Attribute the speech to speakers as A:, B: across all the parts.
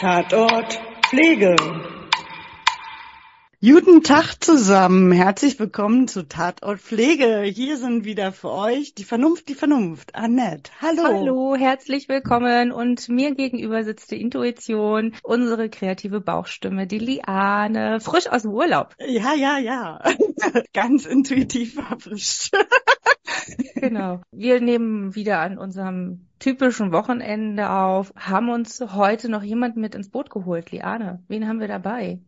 A: Tatort Pflege. Guten Tag zusammen. Herzlich willkommen zu Tatort Pflege. Hier sind wieder für euch die Vernunft, die Vernunft. Annette, hallo.
B: Hallo, herzlich willkommen. Und mir gegenüber sitzt die Intuition, unsere kreative Bauchstimme, die Liane, frisch aus dem Urlaub.
A: Ja, ja, ja. Ganz intuitiv verfrischt.
B: genau. Wir nehmen wieder an unserem typischen Wochenende auf, haben uns heute noch jemanden mit ins Boot geholt. Liane, wen haben wir dabei?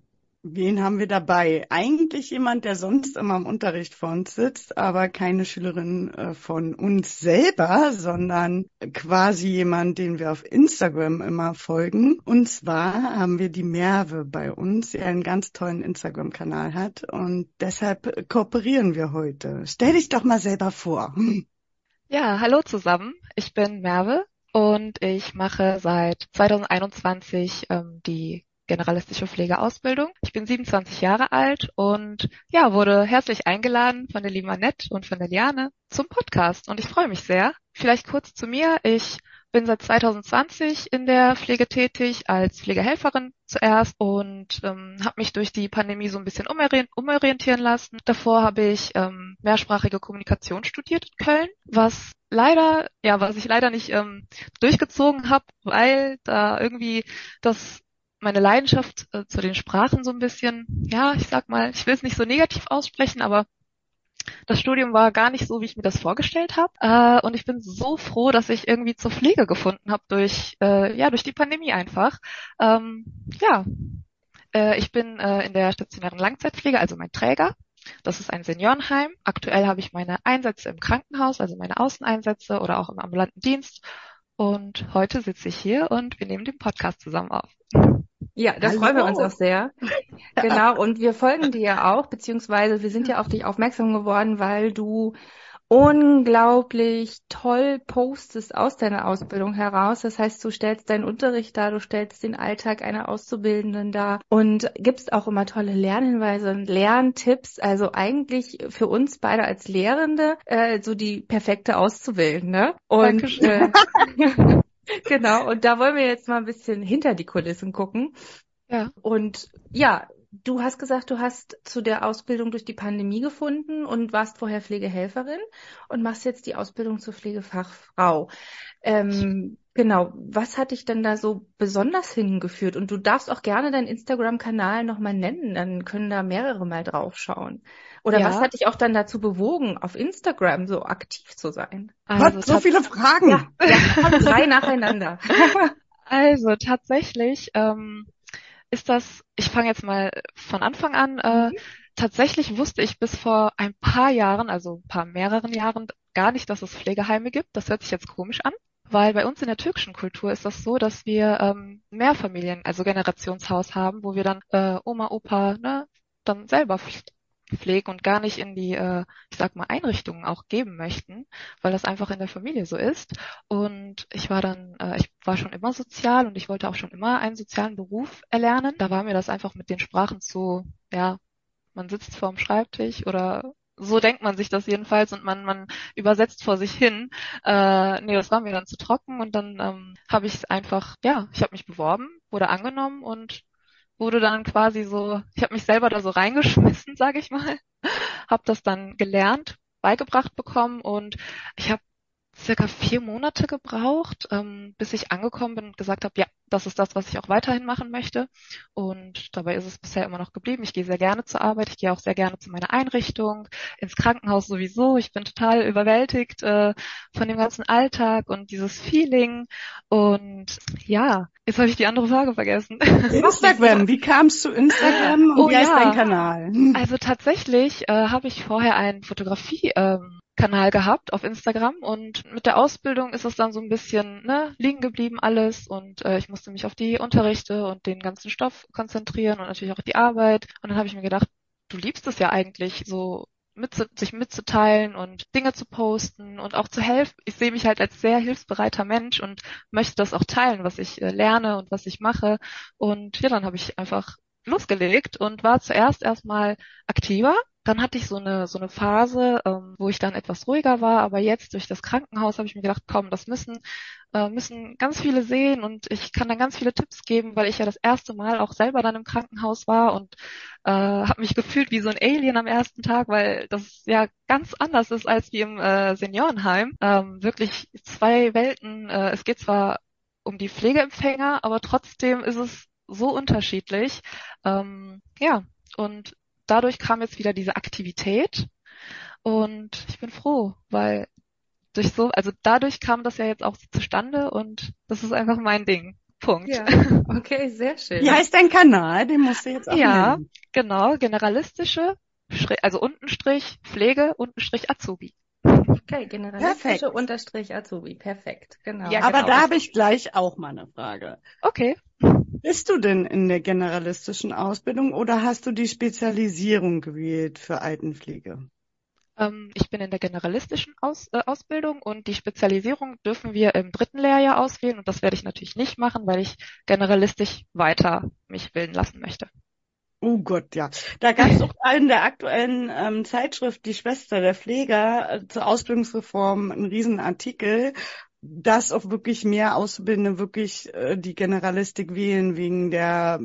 A: Wen haben wir dabei? Eigentlich jemand, der sonst immer im Unterricht vor uns sitzt, aber keine Schülerin äh, von uns selber, sondern quasi jemand, den wir auf Instagram immer folgen. Und zwar haben wir die Merve bei uns, die einen ganz tollen Instagram-Kanal hat und deshalb kooperieren wir heute. Stell dich doch mal selber vor.
C: Ja, hallo zusammen. Ich bin Merve und ich mache seit 2021 ähm, die generalistische Pflegeausbildung. Ich bin 27 Jahre alt und ja, wurde herzlich eingeladen von der lieben Annette und von der Liane zum Podcast und ich freue mich sehr. Vielleicht kurz zu mir. Ich bin seit 2020 in der Pflege tätig als Pflegehelferin zuerst und ähm, habe mich durch die Pandemie so ein bisschen umorientieren lassen. Davor habe ich ähm, mehrsprachige Kommunikation studiert in Köln, was leider, ja, was ich leider nicht ähm, durchgezogen habe, weil da irgendwie das meine Leidenschaft äh, zu den Sprachen so ein bisschen, ja, ich sag mal, ich will es nicht so negativ aussprechen, aber das Studium war gar nicht so, wie ich mir das vorgestellt habe. Äh, und ich bin so froh, dass ich irgendwie zur Pflege gefunden habe durch, äh, ja, durch die Pandemie einfach. Ähm, ja, äh, ich bin äh, in der stationären Langzeitpflege, also mein Träger. Das ist ein Seniorenheim. Aktuell habe ich meine Einsätze im Krankenhaus, also meine Außeneinsätze oder auch im ambulanten Dienst. Und heute sitze ich hier und wir nehmen den Podcast zusammen auf.
B: Ja, da freuen wir uns auch sehr. Genau, und wir folgen dir ja auch, beziehungsweise wir sind ja auf dich aufmerksam geworden, weil du unglaublich toll postest aus deiner Ausbildung heraus. Das heißt, du stellst deinen Unterricht dar, du stellst den Alltag einer Auszubildenden dar und gibst auch immer tolle Lernhinweise und Lerntipps. Also eigentlich für uns beide als Lehrende äh, so die perfekte Auszubildende. Und äh, genau, und da wollen wir jetzt mal ein bisschen hinter die Kulissen gucken. Ja. Und ja, du hast gesagt, du hast zu der Ausbildung durch die Pandemie gefunden und warst vorher Pflegehelferin und machst jetzt die Ausbildung zur Pflegefachfrau. Ähm, genau, was hat dich denn da so besonders hingeführt? Und du darfst auch gerne deinen Instagram-Kanal nochmal nennen, dann können da mehrere mal draufschauen. Oder ja. was hat dich auch dann dazu bewogen, auf Instagram so aktiv zu sein?
A: Also, Gott, so viele Fragen.
B: Ja, ja drei nacheinander.
C: Also tatsächlich ähm, ist das, ich fange jetzt mal von Anfang an, äh, mhm. tatsächlich wusste ich bis vor ein paar Jahren, also ein paar mehreren Jahren, gar nicht, dass es Pflegeheime gibt. Das hört sich jetzt komisch an, weil bei uns in der türkischen Kultur ist das so, dass wir ähm, Mehrfamilien, also Generationshaus haben, wo wir dann äh, Oma, Opa, ne, dann selber pflegen und gar nicht in die, äh, ich sag mal, Einrichtungen auch geben möchten, weil das einfach in der Familie so ist. Und ich war dann, äh, ich war schon immer sozial und ich wollte auch schon immer einen sozialen Beruf erlernen. Da war mir das einfach mit den Sprachen zu, ja, man sitzt vorm Schreibtisch oder so denkt man sich das jedenfalls und man, man übersetzt vor sich hin. Äh, nee, das war mir dann zu trocken und dann ähm, habe ich einfach, ja, ich habe mich beworben, wurde angenommen und wurde dann quasi so, ich habe mich selber da so reingeschmissen, sage ich mal, habe das dann gelernt, beigebracht bekommen und ich habe circa vier Monate gebraucht, ähm, bis ich angekommen bin und gesagt habe, ja, das ist das, was ich auch weiterhin machen möchte. Und dabei ist es bisher immer noch geblieben. Ich gehe sehr gerne zur Arbeit, ich gehe auch sehr gerne zu meiner Einrichtung, ins Krankenhaus sowieso. Ich bin total überwältigt äh, von dem ganzen Alltag und dieses Feeling. Und ja, jetzt habe ich die andere Frage vergessen.
A: Instagram, wie kamst du Instagram und oh, wie heißt ja. dein Kanal?
C: Also tatsächlich äh, habe ich vorher ein Fotografie ähm, Kanal gehabt auf Instagram und mit der Ausbildung ist es dann so ein bisschen ne, liegen geblieben alles und äh, ich musste mich auf die Unterrichte und den ganzen Stoff konzentrieren und natürlich auch die Arbeit und dann habe ich mir gedacht, du liebst es ja eigentlich so mit, sich mitzuteilen und Dinge zu posten und auch zu helfen. Ich sehe mich halt als sehr hilfsbereiter Mensch und möchte das auch teilen, was ich äh, lerne und was ich mache. Und ja, dann habe ich einfach losgelegt und war zuerst erstmal aktiver dann hatte ich so eine so eine Phase, ähm, wo ich dann etwas ruhiger war, aber jetzt durch das Krankenhaus habe ich mir gedacht, komm, das müssen äh, müssen ganz viele sehen und ich kann dann ganz viele Tipps geben, weil ich ja das erste Mal auch selber dann im Krankenhaus war und äh, habe mich gefühlt wie so ein Alien am ersten Tag, weil das ja ganz anders ist als wie im äh, Seniorenheim. Ähm, wirklich zwei Welten. Äh, es geht zwar um die Pflegeempfänger, aber trotzdem ist es so unterschiedlich. Ähm, ja, und dadurch kam jetzt wieder diese Aktivität und ich bin froh, weil durch so, also dadurch kam das ja jetzt auch zustande und das ist einfach mein Ding. Punkt.
B: Ja, okay, sehr schön.
A: Wie heißt dein Kanal? Den musst du jetzt auch
C: Ja,
A: nennen.
C: genau, generalistische, also Untenstrich Pflege, Untenstrich Azubi.
B: Okay, generalistische. Unterstrich Azubi. Perfekt, genau.
C: Ja,
A: Aber
C: genau.
A: da habe ich gleich auch mal eine Frage.
C: Okay.
A: Bist du denn in der generalistischen Ausbildung oder hast du die Spezialisierung gewählt für Altenpflege?
C: Ähm, ich bin in der generalistischen Aus, äh, Ausbildung und die Spezialisierung dürfen wir im dritten Lehrjahr auswählen und das werde ich natürlich nicht machen, weil ich generalistisch weiter mich bilden lassen möchte.
A: Oh Gott, ja. Da gab es auch in der aktuellen ähm, Zeitschrift Die Schwester der Pfleger äh, zur Ausbildungsreform einen riesen Artikel, dass auch wirklich mehr Auszubildende wirklich äh, die Generalistik wählen wegen der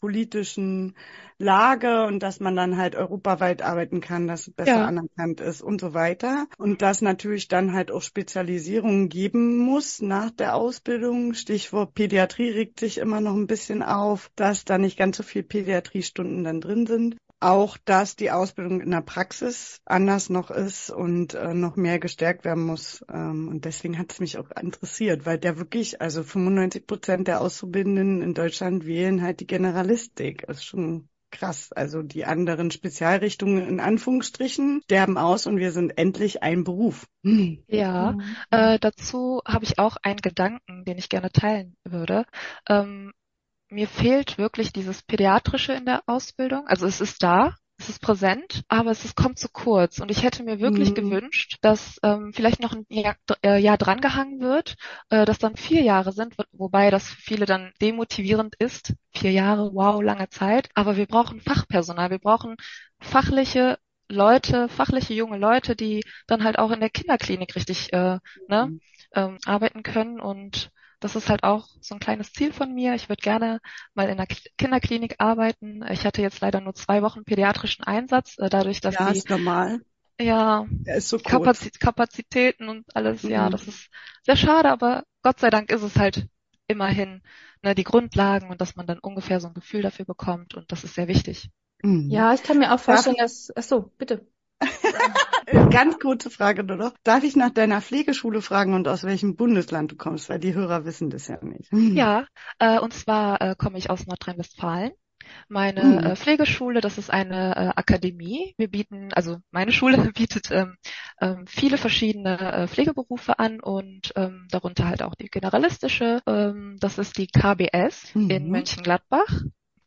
A: politischen Lage und dass man dann halt europaweit arbeiten kann, dass es besser
C: Ja.
A: anerkannt ist und so weiter. Und dass natürlich dann halt auch Spezialisierungen geben muss nach der Ausbildung. Stichwort Pädiatrie regt sich immer noch ein bisschen auf, dass da nicht ganz so viel Pädiatriestunden dann drin sind. Auch, dass die Ausbildung in der Praxis anders noch ist und äh, noch mehr gestärkt werden muss. Ähm, und deswegen hat es mich auch interessiert, weil der wirklich, also 95 Prozent der Auszubildenden in Deutschland wählen halt die Generalistik. Das ist schon krass. Also die anderen Spezialrichtungen in Anführungsstrichen sterben aus und wir sind endlich ein Beruf. Hm.
C: Ja,
B: Mhm.
C: Äh, dazu habe ich auch einen Gedanken, den ich gerne teilen würde. Ähm, mir fehlt wirklich dieses Pädiatrische in der Ausbildung. Also es ist da, es ist präsent, aber es ist, kommt zu kurz. Und ich hätte mir wirklich
A: Mhm.
C: gewünscht, dass ähm, vielleicht noch ein Jahr, äh, Jahr drangehangen wird, äh, dass dann vier Jahre sind, wo- wobei das für viele dann demotivierend ist. Vier Jahre, wow, lange Zeit. Aber wir brauchen Fachpersonal, wir brauchen fachliche Leute, fachliche junge Leute, die dann halt auch in der Kinderklinik richtig äh, ne,
A: Mhm.
C: ähm, arbeiten können. Und das ist halt auch so ein kleines Ziel von mir. Ich würde gerne mal in der K Kinderklinik arbeiten. Ich hatte jetzt leider nur zwei Wochen pädiatrischen Einsatz, äh, dadurch, dass
A: Ja,
C: die
A: ist normal.
C: ja
A: ist so.
C: Kapazit Kapazitäten und alles, ja,
A: Mhm.
C: das ist sehr schade, aber Gott sei Dank ist es halt immerhin ne, die Grundlagen und dass man dann ungefähr so ein Gefühl dafür bekommt und das ist sehr wichtig.
A: Mhm.
B: Ja, ich kann mir auch vorstellen, dass, ach so, bitte.
A: Äh, Ganz kurze Frage nur noch. Darf ich nach deiner Pflegeschule fragen und aus welchem Bundesland du kommst? Weil die Hörer wissen das ja nicht.
C: Ja, äh, und zwar äh, komme ich aus Nordrhein-Westfalen. Meine
A: Mhm.
C: äh, Pflegeschule, das ist eine äh, Akademie. Wir bieten, also meine Schule bietet ähm, ähm, viele verschiedene äh, Pflegeberufe an und ähm, darunter halt auch die generalistische. Ähm, das ist die KBS in
A: Mhm.
C: Mönchengladbach.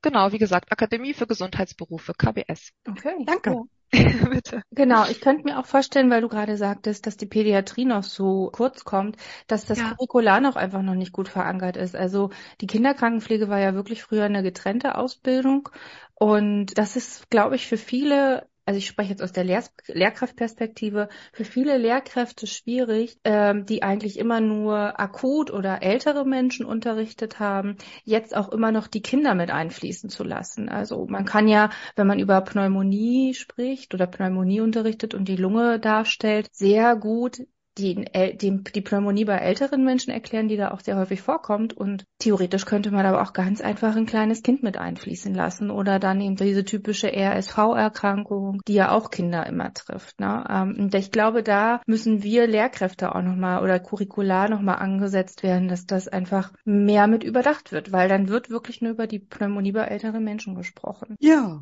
C: Genau, wie gesagt, Akademie für Gesundheitsberufe, KBS.
B: Okay.
A: Danke.
B: Ja.
C: Bitte.
B: Genau, ich könnte mir auch vorstellen, weil du gerade sagtest, dass die Pädiatrie noch so kurz kommt, dass das
C: Ja.
B: Curricular noch einfach noch nicht gut verankert ist. Also die Kinderkrankenpflege war ja wirklich früher eine getrennte Ausbildung und das ist, glaube ich, für viele also ich spreche jetzt aus der Lehr Lehrkraftperspektive, für viele Lehrkräfte schwierig, ähm, die eigentlich immer nur akut oder ältere Menschen unterrichtet haben, jetzt auch immer noch die Kinder mit einfließen zu lassen. Also man kann ja, wenn man über Pneumonie spricht oder Pneumonie unterrichtet und die Lunge darstellt, sehr gut die, die, die Pneumonie bei älteren Menschen erklären, die da auch sehr häufig vorkommt. Und theoretisch könnte man aber auch ganz einfach ein kleines Kind mit einfließen lassen oder dann eben diese typische RSV-Erkrankung, die ja auch Kinder immer trifft. Ne? Ähm, Und ich glaube, da müssen wir Lehrkräfte auch nochmal oder curricular nochmal angesetzt werden, dass das einfach mehr mit überdacht wird, weil dann wird wirklich nur über die Pneumonie bei älteren Menschen gesprochen.
A: Ja,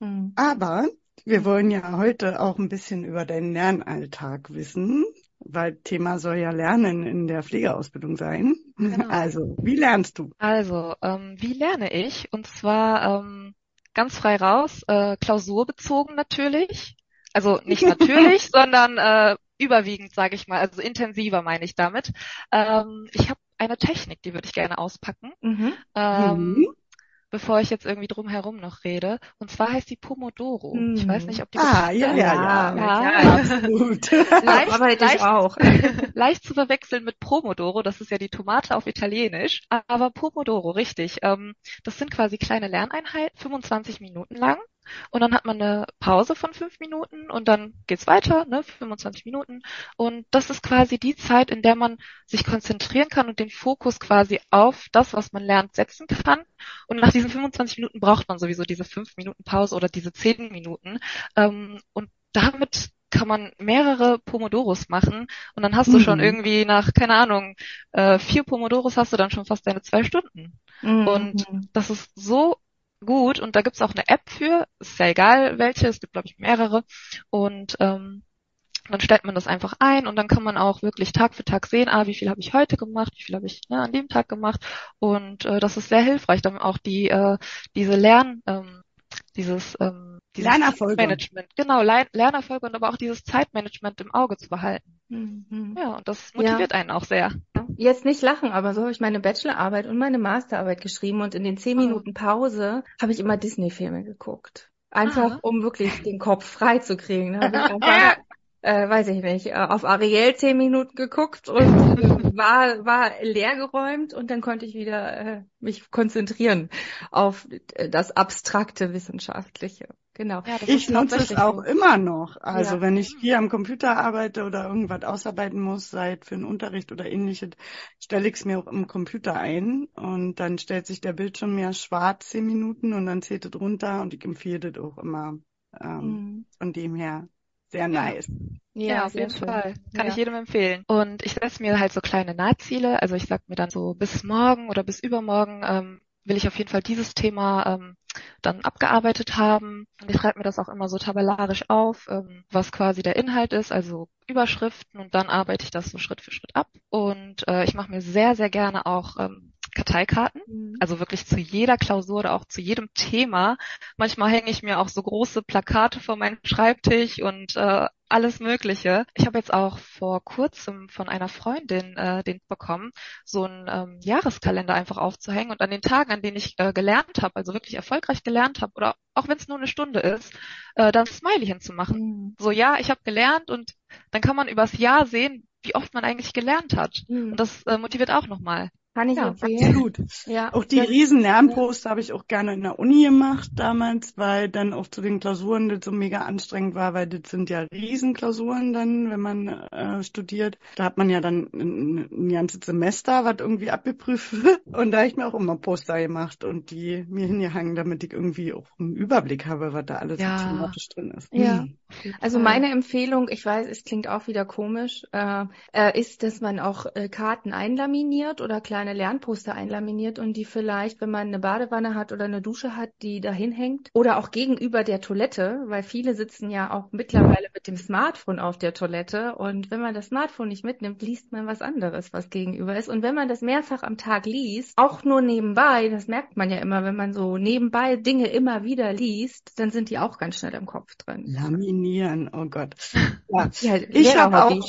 B: Hm.
A: aber wir wollen ja heute auch ein bisschen über deinen Lernalltag wissen, weil Thema soll ja Lernen in der Pflegeausbildung sein.
C: Genau.
A: Also, wie lernst du?
C: Also, ähm, wie lerne ich? Und zwar ähm, ganz frei raus, äh, klausurbezogen natürlich. Also nicht natürlich, sondern äh, überwiegend, sage ich mal, also intensiver meine ich damit. Ähm, ich habe eine Technik, die würde ich gerne auspacken.
B: Mhm.
C: Ähm,
A: Mhm.
C: Bevor ich jetzt irgendwie drum herum noch rede. Und zwar heißt die Pomodoro.
A: Hm.
C: Ich weiß nicht, ob die
A: Ah, ja, ja, ja,
B: Ja,
A: ja, absolut.
C: leicht,
B: ich
C: leicht,
B: auch.
C: leicht zu verwechseln mit Pomodoro. Das ist ja die Tomate auf Italienisch. Aber Pomodoro, richtig. Ähm, das sind quasi kleine Lerneinheiten, 25 Minuten lang. Und dann hat man eine Pause von fünf Minuten und dann geht's weiter, ne, 25 Minuten. Und das ist quasi die Zeit, in der man sich konzentrieren kann und den Fokus quasi auf das, was man lernt, setzen kann. Und nach diesen 25 Minuten braucht man sowieso diese fünf Minuten Pause oder diese zehn Minuten. Ähm, und damit kann man mehrere Pomodoros machen und dann hast du schon
A: Mhm.
C: irgendwie nach, keine Ahnung, äh, vier Pomodoros hast du dann schon fast deine zwei Stunden. Und das ist so gut und da gibt's auch eine App für, ist ja egal welche, es gibt glaube ich mehrere. Und ähm, dann stellt man das einfach ein und dann kann man auch wirklich Tag für Tag sehen, ah, wie viel habe ich heute gemacht, wie viel habe ich ne, an dem Tag gemacht. Und äh, das ist sehr hilfreich, dann auch die äh, diese Lern ähm, dieses ähm, dieses
A: Lernerfolge.
C: Zeitmanagement, genau Lern Lernerfolge und aber auch dieses Zeitmanagement im Auge zu behalten.
B: Mhm.
C: Ja, und das
B: Ja.
C: motiviert einen auch sehr.
B: Jetzt nicht lachen, aber so habe ich meine Bachelorarbeit und meine Masterarbeit geschrieben und in den zehn
C: Oh.
B: Minuten Pause habe ich immer Disney-Filme geguckt. Einfach,
C: Ah.
B: um wirklich den Kopf frei zu kriegen. Einfach, äh, weiß ich nicht, äh, auf Ariel zehn Minuten geguckt und äh, war, war leergeräumt und dann konnte ich wieder äh, mich konzentrieren auf äh, das abstrakte Wissenschaftliche. Genau.
C: Ja,
A: Ich nutze es auch
C: so.
A: immer noch. Also
B: Ja.
A: wenn ich viel am Computer arbeite oder irgendwas ausarbeiten muss, sei es für einen Unterricht oder ähnliches, stelle ich es mir auch im Computer ein und dann stellt sich der Bildschirm mir schwarz zehn Minuten und dann zählt es runter und ich empfehle das auch immer. Ähm,
B: Mhm.
A: Von dem her sehr nice.
C: Ja, auf
B: sehr
C: jeden
B: schön.
C: Fall. Kann
B: Ja.
C: ich jedem empfehlen. Und ich setze mir halt so kleine Nahziele. Also ich sag mir dann so bis morgen oder bis übermorgen ähm, will ich auf jeden Fall dieses Thema ähm, dann abgearbeitet haben. Und ich schreibe mir das auch immer so tabellarisch auf, ähm, was quasi der Inhalt ist, also Überschriften und dann arbeite ich das so Schritt für Schritt ab. Und äh, ich mache mir sehr, sehr gerne auch ähm, Karteikarten.
B: Mhm.
C: Also wirklich zu jeder Klausur oder auch zu jedem Thema. Manchmal hänge ich mir auch so große Plakate vor meinen Schreibtisch und äh, alles Mögliche. Ich habe jetzt auch vor kurzem von einer Freundin äh, den bekommen, so einen ähm, Jahreskalender einfach aufzuhängen und an den Tagen, an denen ich äh, gelernt habe, also wirklich erfolgreich gelernt habe oder auch wenn es nur eine Stunde ist, äh, dann Smiley hinzumachen.
B: Mhm.
C: So ja, ich habe gelernt und dann kann man übers Jahr sehen, wie oft man eigentlich gelernt hat.
B: Mhm.
C: Und das äh, motiviert auch nochmal.
B: Kann ich
C: Ja.
A: Absolut.
B: Ja.
A: Auch die riesen Lernposter habe ich auch gerne in der Uni gemacht damals, weil dann auch zu den Klausuren das so mega anstrengend war, weil das sind ja Riesenklausuren dann, wenn man äh, studiert. Da hat man ja dann ein, ein ganzes Semester, was irgendwie abgeprüft wird. Und da habe ich mir auch immer Poster gemacht und die mir hingehangen, damit ich irgendwie auch einen Überblick habe, was da alles
C: Ja.
A: thematisch drin ist.
B: Ja.
A: Hm.
B: Also meine Empfehlung, ich weiß, es klingt auch wieder komisch, äh, äh, ist, dass man auch äh, Karten einlaminiert oder kleine Lernposter einlaminiert und die vielleicht, wenn man eine Badewanne hat oder eine Dusche hat, die dahin hängt oder auch gegenüber der Toilette, weil viele sitzen ja auch mittlerweile mit dem Smartphone auf der Toilette und wenn man das Smartphone nicht mitnimmt, liest man was anderes, was gegenüber ist und wenn man das mehrfach am Tag liest, auch nur nebenbei, das merkt man ja immer, wenn man so nebenbei Dinge immer wieder liest, dann sind die auch ganz schnell im Kopf drin.
A: Laminieren, oh Gott. Ja.
B: Ja,
A: Ich habe auch.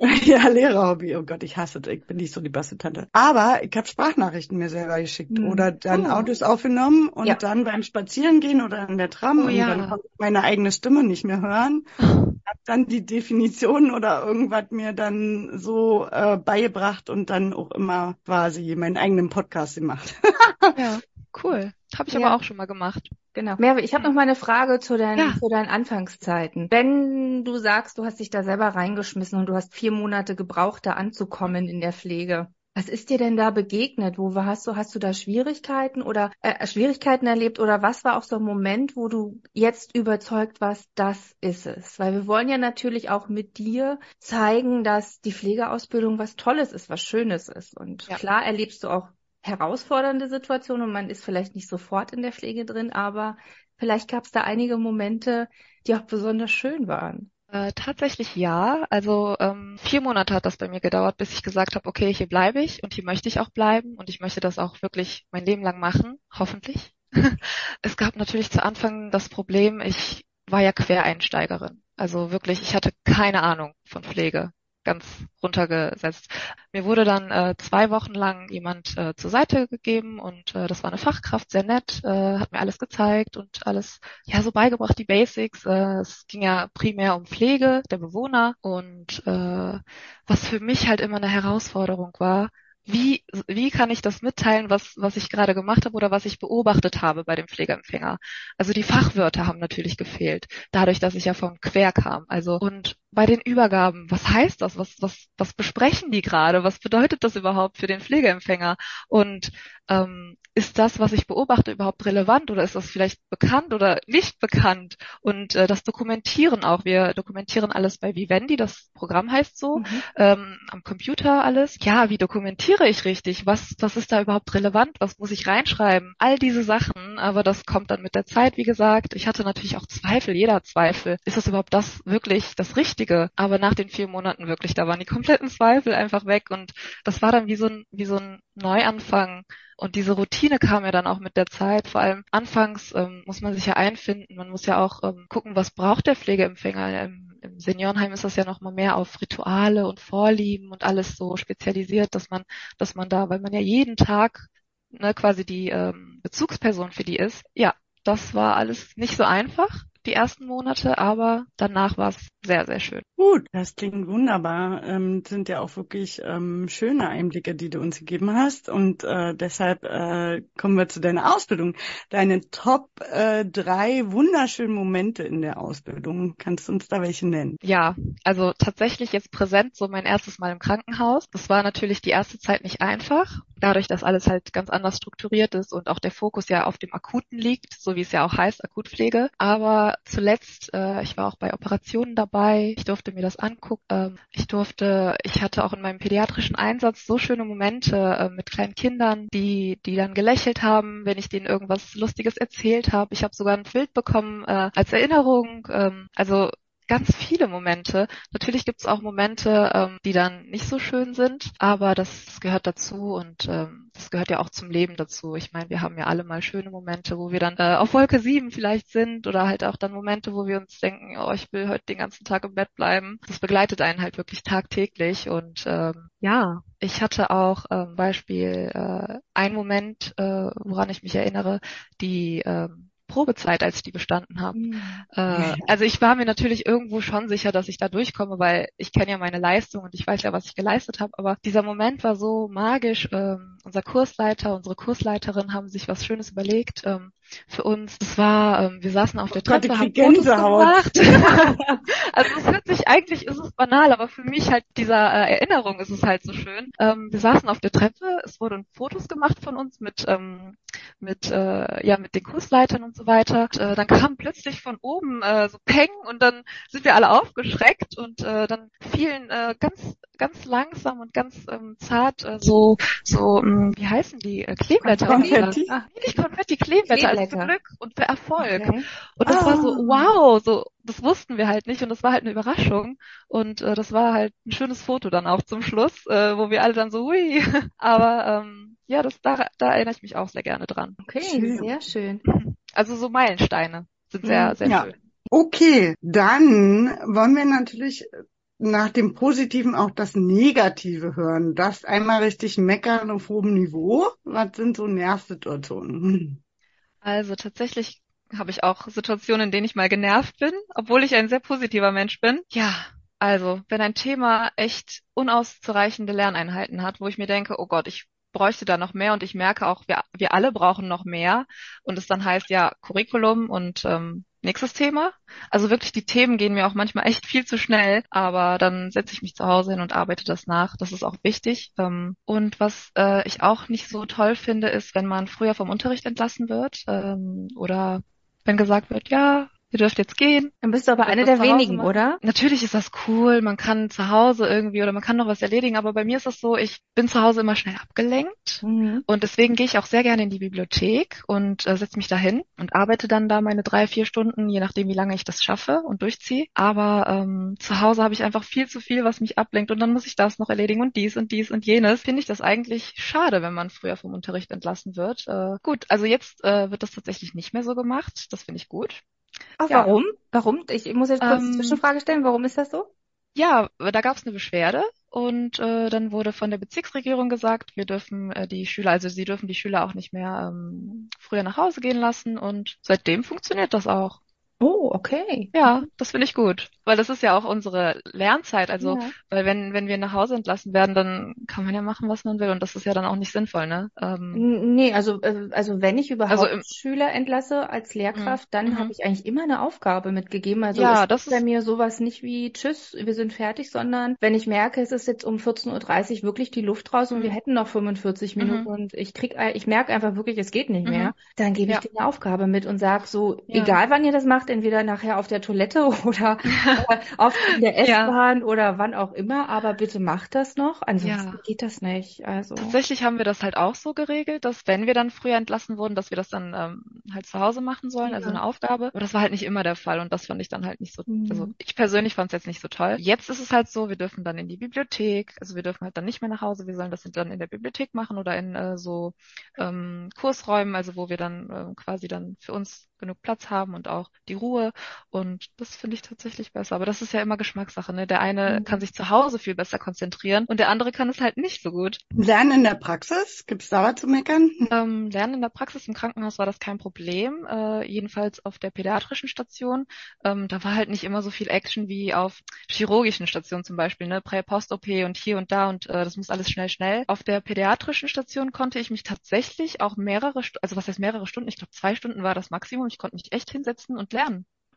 A: ja, Lehrerhobby, oh Gott, ich hasse das, ich bin nicht so die Bastantante. Aber ich habe Sprachnachrichten mir selber geschickt
B: Hm.
A: oder dann
B: Oh.
A: Audios aufgenommen und
B: Ja.
A: dann beim Spazierengehen oder in der Tram
C: Oh
A: und
C: ja.
A: dann konnte ich meine eigene Stimme nicht mehr hören. Hab dann die Definition oder irgendwas mir dann so äh, beigebracht und dann auch immer quasi meinen eigenen Podcast gemacht.
C: Ja, cool. Habe ich
B: Ja.
C: aber auch schon mal gemacht.
B: Genau. Merve, ich habe noch mal eine Frage zu deinen,
C: Ja.
B: zu deinen Anfangszeiten. Wenn du sagst, du hast dich da selber reingeschmissen und du hast vier Monate gebraucht, da anzukommen in der Pflege. Was ist dir denn da begegnet? Wo hast du, hast du da Schwierigkeiten oder äh, Schwierigkeiten erlebt oder was war auch so ein Moment, wo du jetzt überzeugt warst, das ist es? Weil wir wollen ja natürlich auch mit dir zeigen, dass die Pflegeausbildung was Tolles ist, was Schönes ist. Und
C: Ja.
B: klar erlebst du auch herausfordernde Situationen und man ist vielleicht nicht sofort in der Pflege drin, aber vielleicht gab es da einige Momente, die auch besonders schön waren.
C: Äh, tatsächlich ja. Also ähm, vier Monate hat das bei mir gedauert, bis ich gesagt habe, okay, hier bleibe ich und hier möchte ich auch bleiben und ich möchte das auch wirklich mein Leben lang machen, hoffentlich. es gab natürlich zu Anfang das Problem, ich war ja Quereinsteigerin. Also wirklich, ich hatte keine Ahnung von Pflege. Ganz runtergesetzt. Mir wurde dann äh, zwei Wochen lang jemand äh, zur Seite gegeben und äh, das war eine Fachkraft, sehr nett, äh, hat mir alles gezeigt und alles ja so beigebracht, die Basics. Äh, es ging ja primär um Pflege der Bewohner und äh, was für mich halt immer eine Herausforderung war, wie, wie kann ich das mitteilen, was, was ich gerade gemacht habe oder was ich beobachtet habe bei dem Pflegeempfänger? Also die Fachwörter haben natürlich gefehlt, dadurch, dass ich ja vom Quer kam. Also, und bei den Übergaben, was heißt das? Was, was, was besprechen die gerade? Was bedeutet das überhaupt für den Pflegeempfänger? Und ähm, ist das, was ich beobachte, überhaupt relevant oder ist das vielleicht bekannt oder nicht bekannt? Und äh, das Dokumentieren auch. Wir dokumentieren alles bei Vivendi, das Programm heißt so, mhm. ähm, am Computer alles. Ja, wie dokumentiere ich richtig? Was, was ist da überhaupt relevant? Was muss ich reinschreiben? All diese Sachen, aber das kommt dann mit der Zeit, wie gesagt. Ich hatte natürlich auch Zweifel, jeder Zweifel. Ist das überhaupt das wirklich das Richtige? Aber nach den vier Monaten wirklich, da waren die kompletten Zweifel einfach weg und das war dann wie so ein, wie so ein Neuanfang und diese Routine kam ja dann auch mit der Zeit. Vor allem anfangs ähm, muss man sich ja einfinden. Man muss ja auch ähm, gucken, was braucht der Pflegeempfänger. Im, Im Seniorenheim ist das ja noch mal mehr auf Rituale und Vorlieben und alles so spezialisiert, dass man, dass man da, weil man ja jeden Tag ne, quasi die ähm, Bezugsperson für die ist. Ja, das war alles nicht so einfach die ersten Monate, aber danach war es sehr, sehr schön.
A: Gut, das klingt wunderbar. Ähm, sind ja auch wirklich ähm, schöne Einblicke, die du uns gegeben hast. Und äh, deshalb äh, kommen wir zu deiner Ausbildung. Deine Top äh, drei wunderschönen Momente in der Ausbildung. Kannst du uns da welche nennen?
C: Ja, also tatsächlich jetzt präsent, so mein erstes Mal im Krankenhaus. Das war natürlich die erste Zeit nicht einfach. Dadurch, dass alles halt ganz anders strukturiert ist und auch der Fokus ja auf dem Akuten liegt, so wie es ja auch heißt, Akutpflege. Aber zuletzt, äh, ich war auch bei Operationen dabei dabei. Ich durfte mir das angucken. Ähm, ich durfte, ich hatte auch in meinem pädiatrischen Einsatz so schöne Momente äh, mit kleinen Kindern, die, die dann gelächelt haben, wenn ich denen irgendwas Lustiges erzählt habe. Ich habe sogar ein Bild bekommen äh, als Erinnerung. Ähm, also ganz viele Momente. Natürlich gibt es auch Momente, ähm, die dann nicht so schön sind, aber das, das gehört dazu und ähm, das gehört ja auch zum Leben dazu. Ich meine, wir haben ja alle mal schöne Momente, wo wir dann äh, auf Wolke 7 vielleicht sind oder halt auch dann Momente, wo wir uns denken, oh, ich will heute den ganzen Tag im Bett bleiben. Das begleitet einen halt wirklich tagtäglich und ähm, ja, ich hatte auch ähm, Beispiel äh, ein Moment, äh, woran ich mich erinnere, die ähm, Probezeit, als ich die bestanden habe. Mhm. Äh, also ich war mir natürlich irgendwo schon sicher, dass ich da durchkomme, weil ich kenne ja meine Leistung und ich weiß ja, was ich geleistet habe. Aber dieser Moment war so magisch. Ähm, unser Kursleiter, unsere Kursleiterin haben sich was Schönes überlegt. Ähm, für uns. Das war, ähm, wir saßen auf der Treppe, Gott, haben Fotos gemacht. also es hört sich eigentlich, ist es banal, aber für mich halt dieser äh, Erinnerung ist es halt so schön. Ähm, wir saßen auf der Treppe, es wurden Fotos gemacht von uns mit ähm, mit äh, ja mit den Kursleitern und so weiter. Und, äh, dann kam plötzlich von oben äh, so Peng und dann sind wir alle aufgeschreckt und äh, dann fielen äh, ganz ganz langsam und ganz ähm, zart äh, so so mh, hm, wie heißen die äh, Kleeblätter? Konfetti. Ah, nicht Konfetti, Kleeblätter für Glück und für Erfolg. Okay. Und das ah. war so, wow, so, das wussten wir halt nicht und das war halt eine Überraschung. Und äh, das war halt ein schönes Foto dann auch zum Schluss, äh, wo wir alle dann so, hui. Aber ähm, ja, das, da, da erinnere ich mich auch sehr gerne dran.
B: Okay, schön. sehr schön.
C: Also so Meilensteine sind sehr, sehr ja. schön.
A: Okay, dann wollen wir natürlich nach dem Positiven auch das Negative hören. Das einmal richtig meckern auf hohem Niveau. Was sind so Nervsituationen?
C: Also tatsächlich habe ich auch Situationen, in denen ich mal genervt bin, obwohl ich ein sehr positiver Mensch bin. Ja, also wenn ein Thema echt unauszureichende Lerneinheiten hat, wo ich mir denke, oh Gott, ich bräuchte da noch mehr und ich merke auch, wir, wir alle brauchen noch mehr und es dann heißt ja Curriculum und ähm, nächstes Thema. Also wirklich, die Themen gehen mir auch manchmal echt viel zu schnell, aber dann setze ich mich zu Hause hin und arbeite das nach. Das ist auch wichtig. Ähm, und was äh, ich auch nicht so toll finde, ist, wenn man früher vom Unterricht entlassen wird ähm, oder wenn gesagt wird, ja, ihr dürft jetzt gehen.
B: Dann bist du aber eine der wenigen, machen. oder?
C: Natürlich ist das cool, man kann zu Hause irgendwie oder man kann noch was erledigen, aber bei mir ist das so, ich bin zu Hause immer schnell abgelenkt mhm. und deswegen gehe ich auch sehr gerne in die Bibliothek und äh, setze mich da hin und arbeite dann da meine drei, vier Stunden, je nachdem, wie lange ich das schaffe und durchziehe. Aber ähm, zu Hause habe ich einfach viel zu viel, was mich ablenkt und dann muss ich das noch erledigen und dies und dies und jenes. Finde ich das eigentlich schade, wenn man früher vom Unterricht entlassen wird. Äh, gut, also jetzt äh, wird das tatsächlich nicht mehr so gemacht. Das finde ich gut.
B: Ach, ja. warum? Warum? Ich muss jetzt kurz ähm, Zwischenfrage stellen. Warum ist das so?
C: Ja, da gab es eine Beschwerde und äh, dann wurde von der Bezirksregierung gesagt, wir dürfen äh, die Schüler, also sie dürfen die Schüler auch nicht mehr ähm, früher nach Hause gehen lassen und seitdem funktioniert das auch.
B: Oh, okay.
C: Ja, das finde ich gut, weil das ist ja auch unsere Lernzeit. Also, ja. weil wenn wenn wir nach Hause entlassen werden, dann kann man ja machen, was man will, und das ist ja dann auch nicht sinnvoll, ne?
B: Ähm, nee, also äh, also wenn ich überhaupt also im, Schüler entlasse als Lehrkraft, mhm. dann mhm. habe ich eigentlich immer eine Aufgabe mitgegeben. Also ja, das ist bei mir sowas nicht wie Tschüss, wir sind fertig, sondern wenn ich merke, es ist jetzt um 14:30 Uhr wirklich die Luft raus und wir mhm. hätten noch 45 Minuten und ich krieg, ich merke einfach wirklich, es geht nicht mehr, dann gebe ich ja. dir eine Aufgabe mit und sag so, egal wann ihr das macht entweder nachher auf der Toilette oder äh, auf der S-Bahn ja. oder wann auch immer, aber bitte macht das noch. Ansonsten ja. geht das nicht. Also
C: tatsächlich haben wir das halt auch so geregelt, dass wenn wir dann früher entlassen wurden, dass wir das dann ähm, halt zu Hause machen sollen, also ja. also eine Aufgabe. Aber das war halt nicht immer der Fall und das fand ich dann halt nicht so. Mhm. Also ich persönlich fand es jetzt nicht so toll. Jetzt ist es halt so, wir dürfen dann in die Bibliothek, also wir dürfen halt dann nicht mehr nach Hause, wir sollen das dann in der Bibliothek machen oder in äh, so ähm, Kursräumen, also wo wir dann äh, quasi dann für uns genug Platz haben und auch die Ruhe. Und das finde ich tatsächlich besser. Aber das ist ja immer Geschmackssache. Ne? Der eine mhm. kann sich zu Hause viel besser konzentrieren und der andere kann es halt nicht so gut.
A: Lernen in der Praxis? Gibt es da was zu meckern?
C: Ähm, Lernen in der Praxis im Krankenhaus war das kein Problem. Äh, jedenfalls auf der pädiatrischen Station. Ähm, da war halt nicht immer so viel Action wie auf chirurgischen Stationen zum Beispiel. Ne? Prä-Post-OP und hier und da und äh, das muss alles schnell, schnell. Auf der pädiatrischen Station konnte ich mich tatsächlich auch mehrere, also was heißt mehrere Stunden? Ich glaube zwei Stunden war das Maximum ich konnte mich echt hinsetzen und lernen,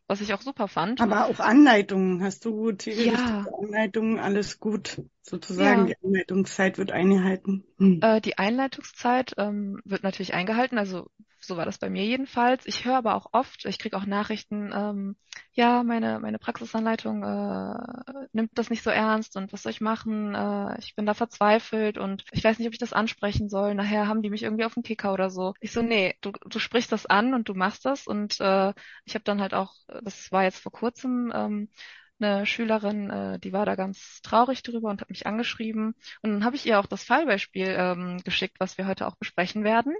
C: was ich auch super fand.
A: Aber auch Anleitungen, hast du theoretisch ja. Anleitungen, alles gut, sozusagen. Ja. Die Einleitungszeit wird eingehalten.
C: Hm. Äh, die Einleitungszeit ähm, wird natürlich eingehalten, also so war das bei mir jedenfalls. Ich höre aber auch oft, ich kriege auch Nachrichten, ähm, ja, meine, meine Praxisanleitung äh, nimmt das nicht so ernst und was soll ich machen? Äh, ich bin da verzweifelt und ich weiß nicht, ob ich das ansprechen soll. Nachher haben die mich irgendwie auf den Kicker oder so. Ich so, nee, du, du sprichst das an und du machst das und äh, ich habe dann halt auch, das war jetzt vor kurzem, ähm, eine Schülerin, äh, die war da ganz traurig drüber und hat mich angeschrieben. Und dann habe ich ihr auch das Fallbeispiel ähm, geschickt, was wir heute auch besprechen werden.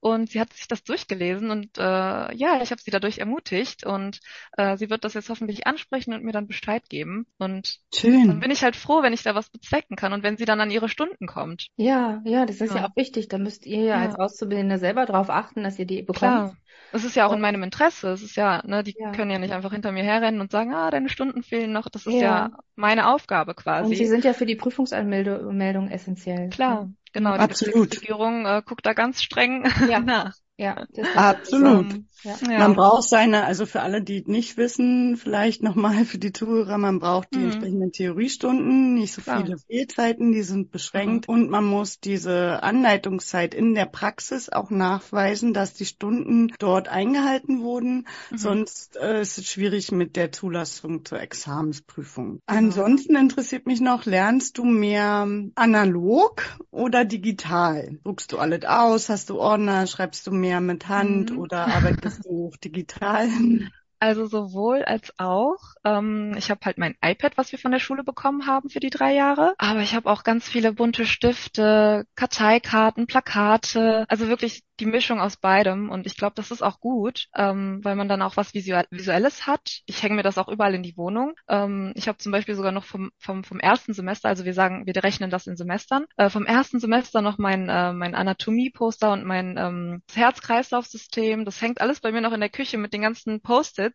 C: Und sie hat sich das durchgelesen und äh, ja, ich habe sie dadurch ermutigt und äh, sie wird das jetzt hoffentlich ansprechen und mir dann Bescheid geben. Und Schön. dann bin ich halt froh, wenn ich da was bezwecken kann und wenn sie dann an ihre Stunden kommt.
B: Ja, ja, das ist ja, ja auch wichtig. Da müsst ihr ja, ja, als Auszubildende selber drauf achten, dass ihr die bekommt.
C: Klar. Es ist ja auch in meinem Interesse. Es ist ja, ne, die ja. können ja nicht einfach hinter mir herrennen und sagen, ah, deine Stunden fehlen noch. Das ist ja, ja meine Aufgabe quasi.
B: Und sie sind ja für die Prüfungsanmeldung essentiell.
C: Klar, genau. Die
A: Absolut.
C: Regierung äh, guckt da ganz streng ja. nach.
A: Ja, absolut. So, ja. Man braucht seine, also für alle, die nicht wissen, vielleicht nochmal für die Zuhörer, man braucht die mhm. entsprechenden Theoriestunden, nicht so Klar. viele Fehlzeiten, die sind beschränkt mhm. und man muss diese Anleitungszeit in der Praxis auch nachweisen, dass die Stunden dort eingehalten wurden, mhm. sonst äh, ist es schwierig mit der Zulassung zur Examensprüfung. Genau. Ansonsten interessiert mich noch, lernst du mehr analog oder digital? Druckst du alles aus, hast du Ordner, schreibst du mehr mehr mit Hand mhm. oder arbeitest du digital?
C: Also sowohl als auch. Ähm, ich habe halt mein iPad, was wir von der Schule bekommen haben für die drei Jahre. Aber ich habe auch ganz viele bunte Stifte, Karteikarten, Plakate. Also wirklich die Mischung aus beidem. Und ich glaube, das ist auch gut, ähm, weil man dann auch was Visuelles hat. Ich hänge mir das auch überall in die Wohnung. Ähm, ich habe zum Beispiel sogar noch vom, vom, vom ersten Semester, also wir sagen, wir rechnen das in Semestern, äh, vom ersten Semester noch mein, äh, mein Anatomie-Poster und mein ähm, Herz-Kreislauf-System. Das hängt alles bei mir noch in der Küche mit den ganzen Post-its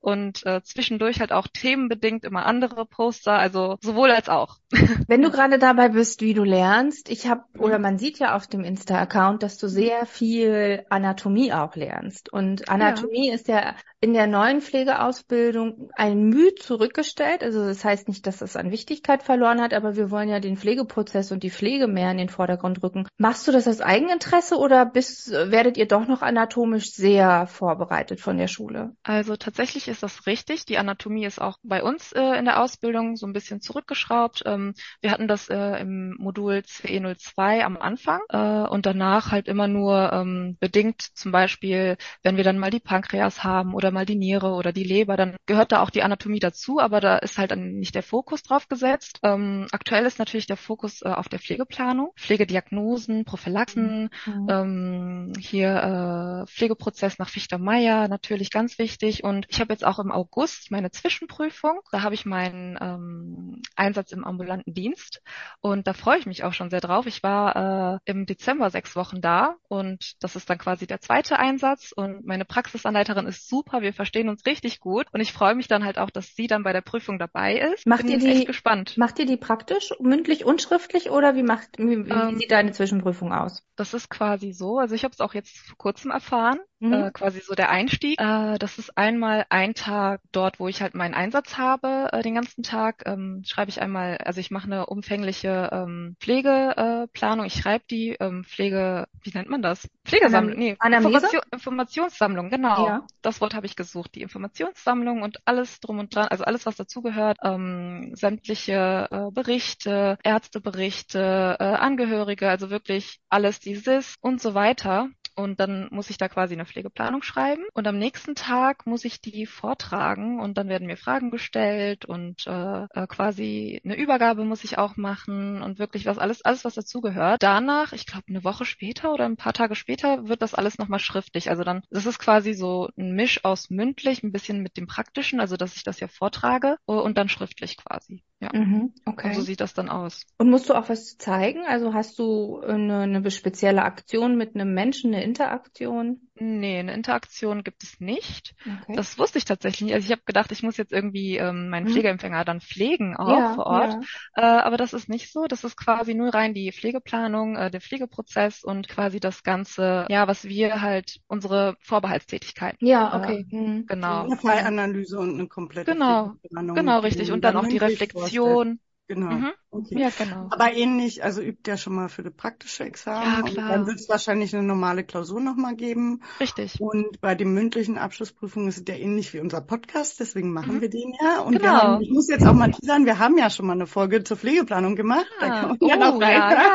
C: und äh, zwischendurch halt auch themenbedingt immer andere Poster, also sowohl als auch.
B: Wenn du gerade dabei bist, wie du lernst, ich habe, oder man sieht ja auf dem Insta-Account, dass du sehr viel Anatomie auch lernst. Und Anatomie ja. ist ja in der neuen Pflegeausbildung ein Mühe zurückgestellt. Also das heißt nicht, dass es an Wichtigkeit verloren hat, aber wir wollen ja den Pflegeprozess und die Pflege mehr in den Vordergrund rücken. Machst du das aus Eigeninteresse oder bist, werdet ihr doch noch anatomisch sehr vorbereitet von der Schule?
C: Also tatsächlich ist das richtig. Die Anatomie ist auch bei uns äh, in der Ausbildung so ein bisschen zurückgeschraubt. Ähm, wir hatten das äh, im Modul CE02 am Anfang äh, und danach halt immer nur ähm, bedingt, zum Beispiel, wenn wir dann mal die Pankreas haben oder mal die Niere oder die Leber, dann gehört da auch die Anatomie dazu, aber da ist halt dann nicht der Fokus drauf gesetzt. Ähm, aktuell ist natürlich der Fokus äh, auf der Pflegeplanung, Pflegediagnosen, Prophylaxen, mhm. ähm, hier äh, Pflegeprozess nach Fichter-Meyer, natürlich ganz wichtig und ich habe jetzt auch im August meine Zwischenprüfung. Da habe ich meinen ähm, Einsatz im ambulanten Dienst und da freue ich mich auch schon sehr drauf. Ich war äh, im Dezember sechs Wochen da und das ist dann quasi der zweite Einsatz und meine Praxisanleiterin ist super. Wir verstehen uns richtig gut und ich freue mich dann halt auch, dass sie dann bei der Prüfung dabei ist.
B: Macht Bin ihr die, echt gespannt. Macht ihr die praktisch, mündlich und schriftlich oder wie macht wie, wie ähm, sieht deine Zwischenprüfung aus?
C: Das ist quasi so. Also ich habe es auch jetzt vor kurzem erfahren mhm. äh, quasi so der Einstieg. Äh, das ist einmal ein Tag dort, wo ich halt meinen Einsatz habe, äh, den ganzen Tag. Ähm, schreibe ich einmal, also ich mache eine umfängliche ähm, Pflegeplanung. ich schreibe die ähm, Pflege, wie nennt man das? Pflegesammlung, nee, Information, Informationssammlung, genau. Ja. Das Wort habe ich gesucht. Die Informationssammlung und alles drum und dran, also alles, was dazugehört, ähm, sämtliche äh, Berichte, Ärzteberichte, äh, Angehörige, also wirklich alles, dieses und so weiter. Und dann muss ich da quasi eine Pflegeplanung schreiben. Und am nächsten Tag muss ich die vortragen und dann werden mir Fragen gestellt und äh, äh, quasi eine Übergabe muss ich auch machen und wirklich was alles, alles was dazugehört. Danach, ich glaube eine Woche später oder ein paar Tage später, wird das alles nochmal schriftlich. Also dann, das ist quasi so ein Misch aus mündlich, ein bisschen mit dem Praktischen, also dass ich das ja vortrage und dann schriftlich quasi. Ja. Mhm, okay. Und so sieht das dann aus.
B: Und musst du auch was zeigen? Also hast du eine, eine spezielle Aktion mit einem Menschen, eine Interaktion?
C: Nee, eine Interaktion gibt es nicht. Okay. Das wusste ich tatsächlich nicht. Also ich habe gedacht, ich muss jetzt irgendwie ähm, meinen mhm. Pflegeempfänger dann pflegen auch ja, vor Ort. Ja. Äh, aber das ist nicht so. Das ist quasi nur rein die Pflegeplanung, äh, der Pflegeprozess und quasi das Ganze, ja, was wir halt, unsere Vorbehaltstätigkeiten.
B: Ja, okay.
A: Äh, mhm. Genau. Eine Fallanalyse und eine komplette
C: Genau, genau, richtig. Und dann auch die Reflexion.
A: Genau. Mhm. Okay. Ja, genau. Aber ähnlich, also übt der schon mal für das praktische Examen. Ja, klar. Und dann wird es wahrscheinlich eine normale Klausur nochmal geben.
C: Richtig.
A: Und bei den mündlichen Abschlussprüfungen ist es ja ähnlich wie unser Podcast, deswegen machen mhm. wir den ja. Und genau. haben, ich muss jetzt auch mal sagen, wir haben ja schon mal eine Folge zur Pflegeplanung gemacht.
C: Ah. Da kann man oh, ja, noch ja,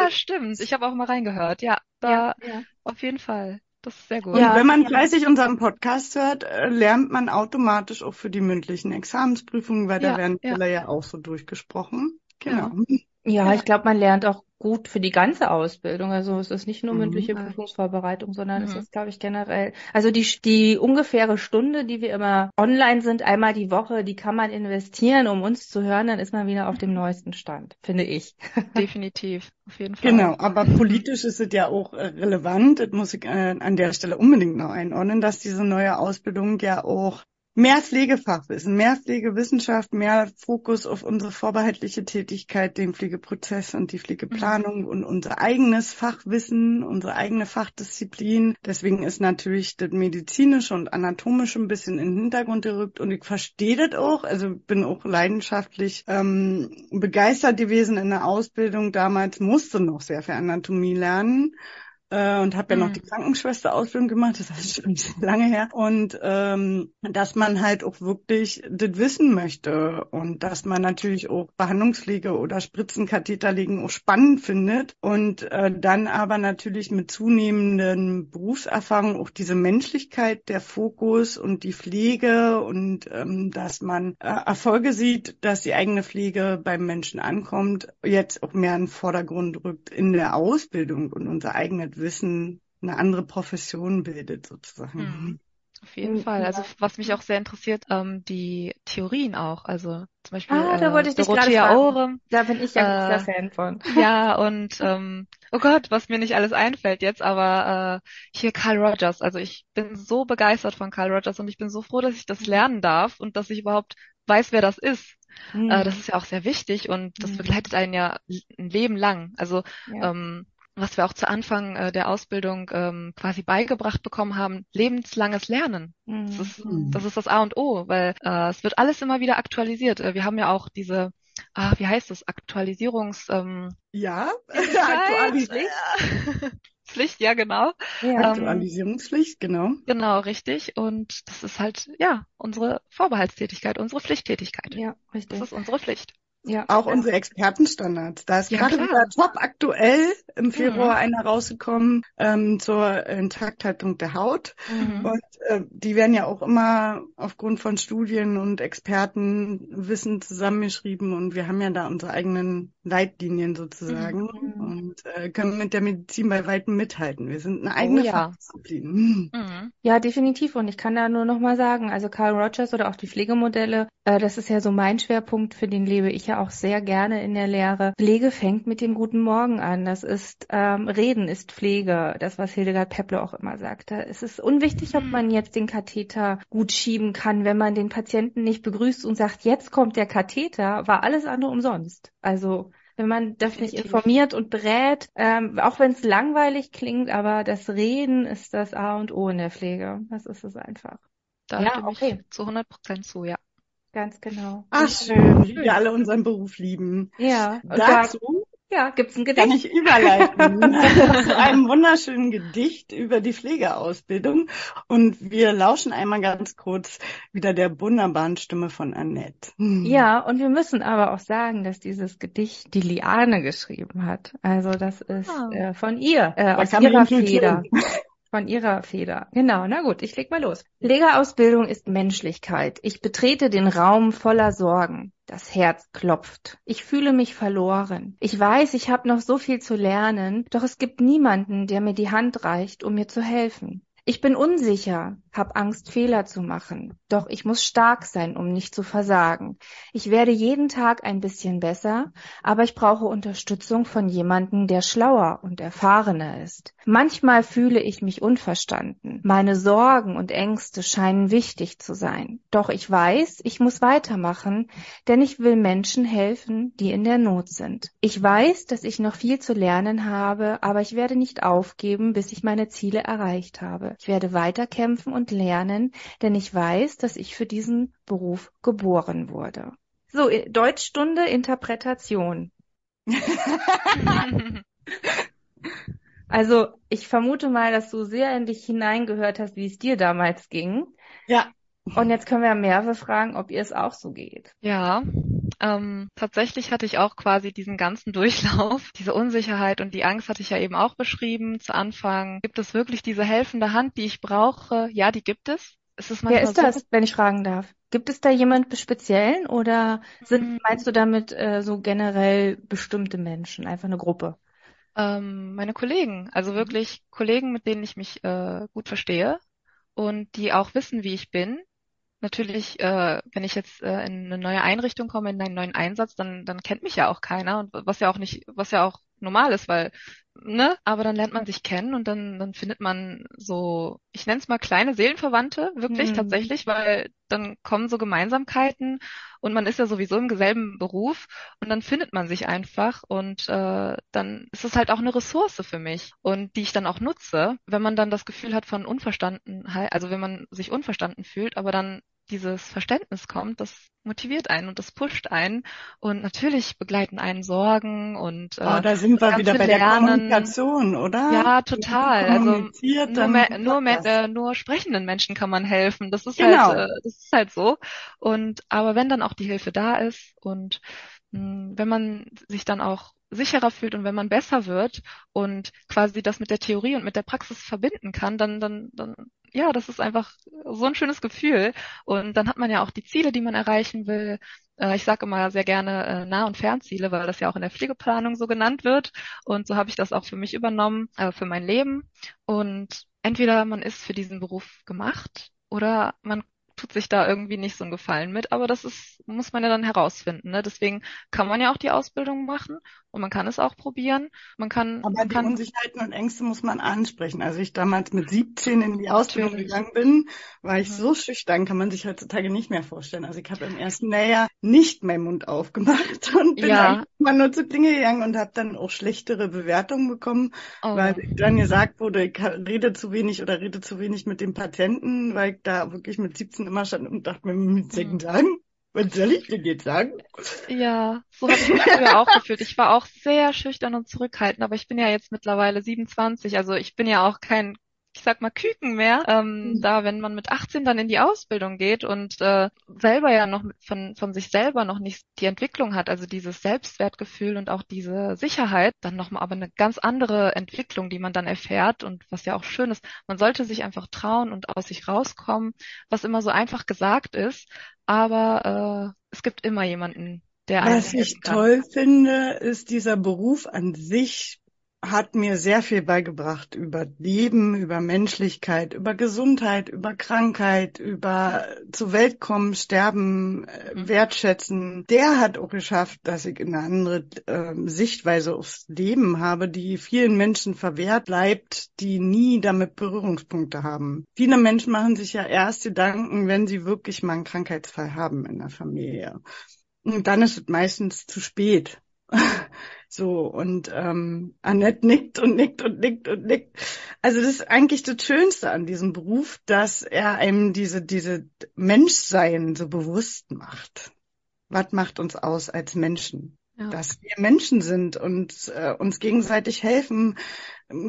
C: ja, stimmt. Ich habe auch mal reingehört. Ja, da ja, ja. auf jeden Fall. Das ist sehr gut.
A: Und wenn man fleißig unseren Podcast hört, äh, lernt man automatisch auch für die mündlichen Examensprüfungen, weil da werden Fälle ja. ja auch so durchgesprochen. Genau.
B: Ja, ich glaube, man lernt auch gut für die ganze Ausbildung. Also es ist nicht nur mhm. mündliche mhm. Prüfungsvorbereitung, sondern mhm. es ist, glaube ich, generell. Also die, die ungefähre Stunde, die wir immer online sind, einmal die Woche, die kann man investieren, um uns zu hören, dann ist man wieder auf dem neuesten Stand, finde ich.
C: Definitiv, auf jeden Fall.
A: Genau, aber politisch ist es ja auch äh, relevant. Das muss ich äh, an der Stelle unbedingt noch einordnen, dass diese neue Ausbildung ja auch Mehr Pflegefachwissen, mehr Pflegewissenschaft, mehr Fokus auf unsere vorbehaltliche Tätigkeit, den Pflegeprozess und die Pflegeplanung mhm. und unser eigenes Fachwissen, unsere eigene Fachdisziplin. Deswegen ist natürlich das medizinische und anatomische ein bisschen in den Hintergrund gerückt und ich verstehe das auch. Also bin auch leidenschaftlich ähm, begeistert gewesen in der Ausbildung. Damals musste noch sehr viel Anatomie lernen äh, und habe ja mhm. noch die Krankenschwesterausbildung gemacht, das ist schon lange her. Und ähm, dass man halt auch wirklich das wissen möchte und dass man natürlich auch Behandlungspflege oder Spritzenkatheterlegen auch spannend findet und äh, dann aber natürlich mit zunehmenden Berufserfahrung auch diese Menschlichkeit, der Fokus und die Pflege und ähm, dass man äh, Erfolge sieht, dass die eigene Pflege beim Menschen ankommt, jetzt auch mehr in den Vordergrund rückt in der Ausbildung und unser eigenes Wissen eine andere Profession bildet sozusagen. Mhm.
C: Auf jeden mhm. Fall. Also was mich auch sehr interessiert, ähm, die Theorien auch. Also zum Beispiel
B: ah, da wollte ich dich gerade fragen. Da bin ich ja äh, großer Fan von.
C: Ja, und ähm, oh Gott, was mir nicht alles einfällt jetzt, aber äh, hier Carl Rogers. Also ich bin so begeistert von Carl Rogers und ich bin so froh, dass ich das lernen darf und dass ich überhaupt weiß, wer das ist. Mhm. Äh, das ist ja auch sehr wichtig und das mhm. begleitet einen ja ein Leben lang. Also ja. ähm, was wir auch zu Anfang äh, der Ausbildung ähm, quasi beigebracht bekommen haben, lebenslanges Lernen. Mhm. Das, ist, mhm. das ist das A und O, weil äh, es wird alles immer wieder aktualisiert. Äh, wir haben ja auch diese, ah, wie heißt das, Aktualisierungs... Ähm,
A: ja, Aktualisierung.
C: Pflicht, ja genau.
A: Ja. Ähm, Aktualisierungspflicht, genau.
C: Genau, richtig. Und das ist halt, ja, unsere Vorbehaltstätigkeit, unsere Pflichttätigkeit.
B: Ja, richtig.
C: Das ist unsere Pflicht.
A: Ja. Auch unsere Expertenstandards. Da ist ja, gerade wieder top aktuell im Februar mhm. einer rausgekommen ähm, zur Intakthaltung der Haut. Mhm. Und äh, die werden ja auch immer aufgrund von Studien und Expertenwissen zusammengeschrieben. Und wir haben ja da unsere eigenen Leitlinien sozusagen mhm. und äh, können mit der Medizin bei weitem mithalten. Wir sind eine eigene oh, ja. Disziplin.
B: Mhm. Ja, definitiv. Und ich kann da nur noch mal sagen, also Carl Rogers oder auch die Pflegemodelle, äh, das ist ja so mein Schwerpunkt, für den lebe ich ja auch sehr gerne in der Lehre. Pflege fängt mit dem guten Morgen an. Das ist ähm, Reden ist Pflege, das was Hildegard Pepple auch immer sagte. Es ist unwichtig, ob man jetzt den Katheter gut schieben kann, wenn man den Patienten nicht begrüßt und sagt, jetzt kommt der Katheter, war alles andere umsonst. Also wenn man das nicht informiert und berät, ähm, auch wenn es langweilig klingt, aber das Reden ist das A und O in der Pflege. Das ist es einfach.
C: Da ja, okay. zu 100 Prozent zu, ja.
B: Ganz genau.
A: Ach schön, wie wir alle unseren Beruf lieben.
B: Ja.
A: Dazu
B: ja, gibt's ein Gedicht?
A: Kann ich überleiten zu einem wunderschönen Gedicht über die Pflegeausbildung. Und wir lauschen einmal ganz kurz wieder der wunderbaren Stimme von Annette.
B: Ja, und wir müssen aber auch sagen, dass dieses Gedicht die Liane geschrieben hat. Also das ist ah. äh, von ihr, äh, aus ihrer Feder. Von ihrer Feder. Genau, na gut, ich leg mal los. Pflegeausbildung ist Menschlichkeit. Ich betrete den Raum voller Sorgen. Das Herz klopft. Ich fühle mich verloren. Ich weiß, ich habe noch so viel zu lernen, doch es gibt niemanden, der mir die Hand reicht, um mir zu helfen. Ich bin unsicher, hab Angst, Fehler zu machen. Doch ich muss stark sein, um nicht zu versagen. Ich werde jeden Tag ein bisschen besser, aber ich brauche Unterstützung von jemandem, der schlauer und erfahrener ist. Manchmal fühle ich mich unverstanden. Meine Sorgen und Ängste scheinen wichtig zu sein. Doch ich weiß, ich muss weitermachen, denn ich will Menschen helfen, die in der Not sind. Ich weiß, dass ich noch viel zu lernen habe, aber ich werde nicht aufgeben, bis ich meine Ziele erreicht habe. Ich werde weiterkämpfen und lernen, denn ich weiß, dass ich für diesen Beruf geboren wurde. So, Deutschstunde Interpretation. also, ich vermute mal, dass du sehr in dich hineingehört hast, wie es dir damals ging.
A: Ja.
B: Und jetzt können wir mehrere fragen, ob ihr es auch so geht.
C: Ja, ähm, tatsächlich hatte ich auch quasi diesen ganzen Durchlauf. Diese Unsicherheit und die Angst hatte ich ja eben auch beschrieben zu Anfang. Gibt es wirklich diese helfende Hand, die ich brauche? Ja, die gibt es.
B: es Wer ist so, das, wenn ich fragen darf? Gibt es da jemand speziellen oder sind, mhm. meinst du damit äh, so generell bestimmte Menschen, einfach eine Gruppe?
C: Ähm, meine Kollegen, also wirklich Kollegen, mit denen ich mich äh, gut verstehe und die auch wissen, wie ich bin natürlich, äh, wenn ich jetzt äh, in eine neue Einrichtung komme, in einen neuen Einsatz, dann, dann kennt mich ja auch keiner und was ja auch nicht, was ja auch normal ist, weil, ne, aber dann lernt man sich kennen und dann, dann findet man so, ich nenne es mal kleine Seelenverwandte, wirklich mhm. tatsächlich, weil dann kommen so Gemeinsamkeiten und man ist ja sowieso im selben Beruf und dann findet man sich einfach und äh, dann ist es halt auch eine Ressource für mich und die ich dann auch nutze, wenn man dann das Gefühl hat von Unverstandenheit, also wenn man sich unverstanden fühlt, aber dann dieses Verständnis kommt, das motiviert einen und das pusht einen und natürlich begleiten einen Sorgen und
A: äh, oh, da sind wir wieder bei der Kommunikation, oder?
C: Ja, total. Also nur, mehr, nur, mehr, äh, nur sprechenden Menschen kann man helfen. Das ist genau. halt, äh, das ist halt so. Und aber wenn dann auch die Hilfe da ist und mh, hm, wenn man sich dann auch sicherer fühlt und wenn man besser wird und quasi das mit der Theorie und mit der Praxis verbinden kann, dann, dann, dann, ja, das ist einfach so ein schönes Gefühl. Und dann hat man ja auch die Ziele, die man erreichen will. Äh, ich sage immer sehr gerne äh, Nah- und Fernziele, weil das ja auch in der Pflegeplanung so genannt wird. Und so habe ich das auch für mich übernommen, äh, für mein Leben. Und entweder man ist für diesen Beruf gemacht oder man tut sich da irgendwie nicht so einen Gefallen mit, aber das ist, muss man ja dann herausfinden. Ne? Deswegen kann man ja auch die Ausbildung machen und man kann es auch probieren. Man kann.
A: Aber
C: man
A: die
C: kann,
A: Unsicherheiten und Ängste muss man ansprechen. Als ich damals mit 17 in die Ausbildung Natürlich. gegangen bin, war ich mhm. so schüchtern, kann man sich heutzutage nicht mehr vorstellen. Also ich habe im ersten Lehrjahr nicht meinen Mund aufgemacht und bin ja. mal nur zu Dinge gegangen und habe dann auch schlechtere Bewertungen bekommen, oh. weil dann gesagt wurde, ich rede zu wenig oder rede zu wenig mit dem Patienten, weil ich da wirklich mit 17 immer stand und dachte mir mit mhm. Tagen, was soll ich denn jetzt sagen?
C: Ja, so habe ich mich früher auch gefühlt. Ich war auch sehr schüchtern und zurückhaltend, aber ich bin ja jetzt mittlerweile 27, also ich bin ja auch kein ich sag mal, Küken mehr, ähm, mhm. da wenn man mit 18 dann in die Ausbildung geht und äh, selber ja noch von, von sich selber noch nicht die Entwicklung hat, also dieses Selbstwertgefühl und auch diese Sicherheit, dann nochmal aber eine ganz andere Entwicklung, die man dann erfährt und was ja auch schön ist, man sollte sich einfach trauen und aus sich rauskommen, was immer so einfach gesagt ist, aber äh, es gibt immer jemanden,
A: der Was ich toll finde, ist dieser Beruf an sich hat mir sehr viel beigebracht über Leben, über Menschlichkeit, über Gesundheit, über Krankheit, über zur Welt kommen, sterben, äh, mhm. wertschätzen. Der hat auch geschafft, dass ich eine andere äh, Sichtweise aufs Leben habe, die vielen Menschen verwehrt bleibt, die nie damit Berührungspunkte haben. Viele Menschen machen sich ja erst Gedanken, wenn sie wirklich mal einen Krankheitsfall haben in der Familie. Und dann ist es meistens zu spät. So, und ähm, Annette nickt und nickt und nickt und nickt. Also das ist eigentlich das Schönste an diesem Beruf, dass er einem diese, diese Menschsein so bewusst macht. Was macht uns aus als Menschen? Ja. Dass wir Menschen sind und äh, uns gegenseitig helfen,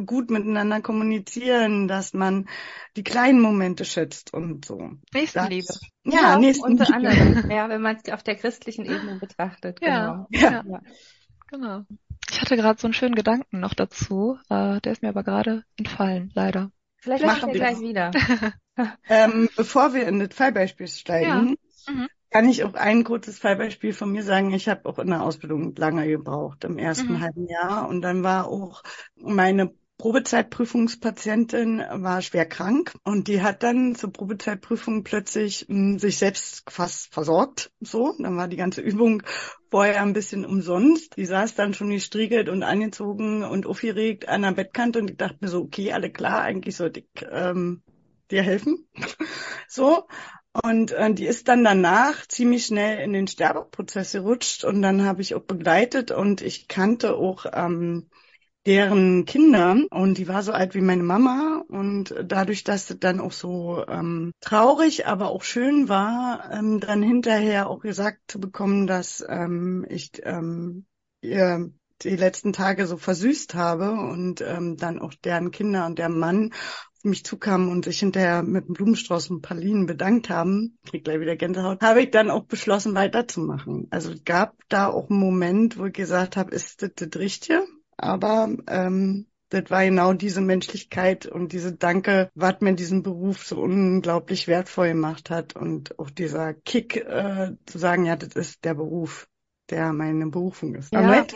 A: gut miteinander kommunizieren, dass man die kleinen Momente schätzt und so.
B: Nächstenliebe.
A: Das, ja, ja Nächstenliebe.
B: Unter anderem, ja, wenn man es auf der christlichen Ebene betrachtet.
C: Ja, genau. ja. ja. Genau. Ich hatte gerade so einen schönen Gedanken noch dazu, äh, der ist mir aber gerade entfallen, leider.
B: Vielleicht machen wir gleich wieder.
A: ähm, bevor wir in das Fallbeispiel steigen, ja. mhm. Kann ich auch ein kurzes Fallbeispiel von mir sagen. Ich habe auch in der Ausbildung lange gebraucht, im ersten mhm. halben Jahr. Und dann war auch meine Probezeitprüfungspatientin war schwer krank und die hat dann zur Probezeitprüfung plötzlich mh, hm, sich selbst fast versorgt. So, dann war die ganze Übung vorher ein bisschen umsonst. Die saß dann schon gestriegelt und angezogen und aufgeregt an der Bettkante und ich dachte mir so, okay, alle klar, eigentlich sollte ich ähm, dir helfen. so. Und äh, die ist dann danach ziemlich schnell in den Sterbeprozess gerutscht und dann habe ich auch begleitet und ich kannte auch ähm, deren Kinder und die war so alt wie meine Mama und dadurch, dass es dann auch so ähm, traurig, aber auch schön war, ähm, dann hinterher auch gesagt zu bekommen, dass ähm, ich ähm, ihr die letzten Tage so versüßt habe und ähm, dann auch deren Kinder und der Mann mich zukamen und sich hinterher mit einem Blumenstrauß und Pralinen bedankt haben, krieg gleich wieder Gänsehaut, habe ich dann auch beschlossen, weiterzumachen. Also es gab da auch einen Moment, wo ich gesagt habe, ist das das Richtige? Aber ähm, das war genau diese Menschlichkeit und diese Danke, was mir diesen Beruf so unglaublich wertvoll gemacht hat und auch dieser Kick äh, zu sagen, ja, das ist der Beruf, der meine Berufung ist.
B: Ja.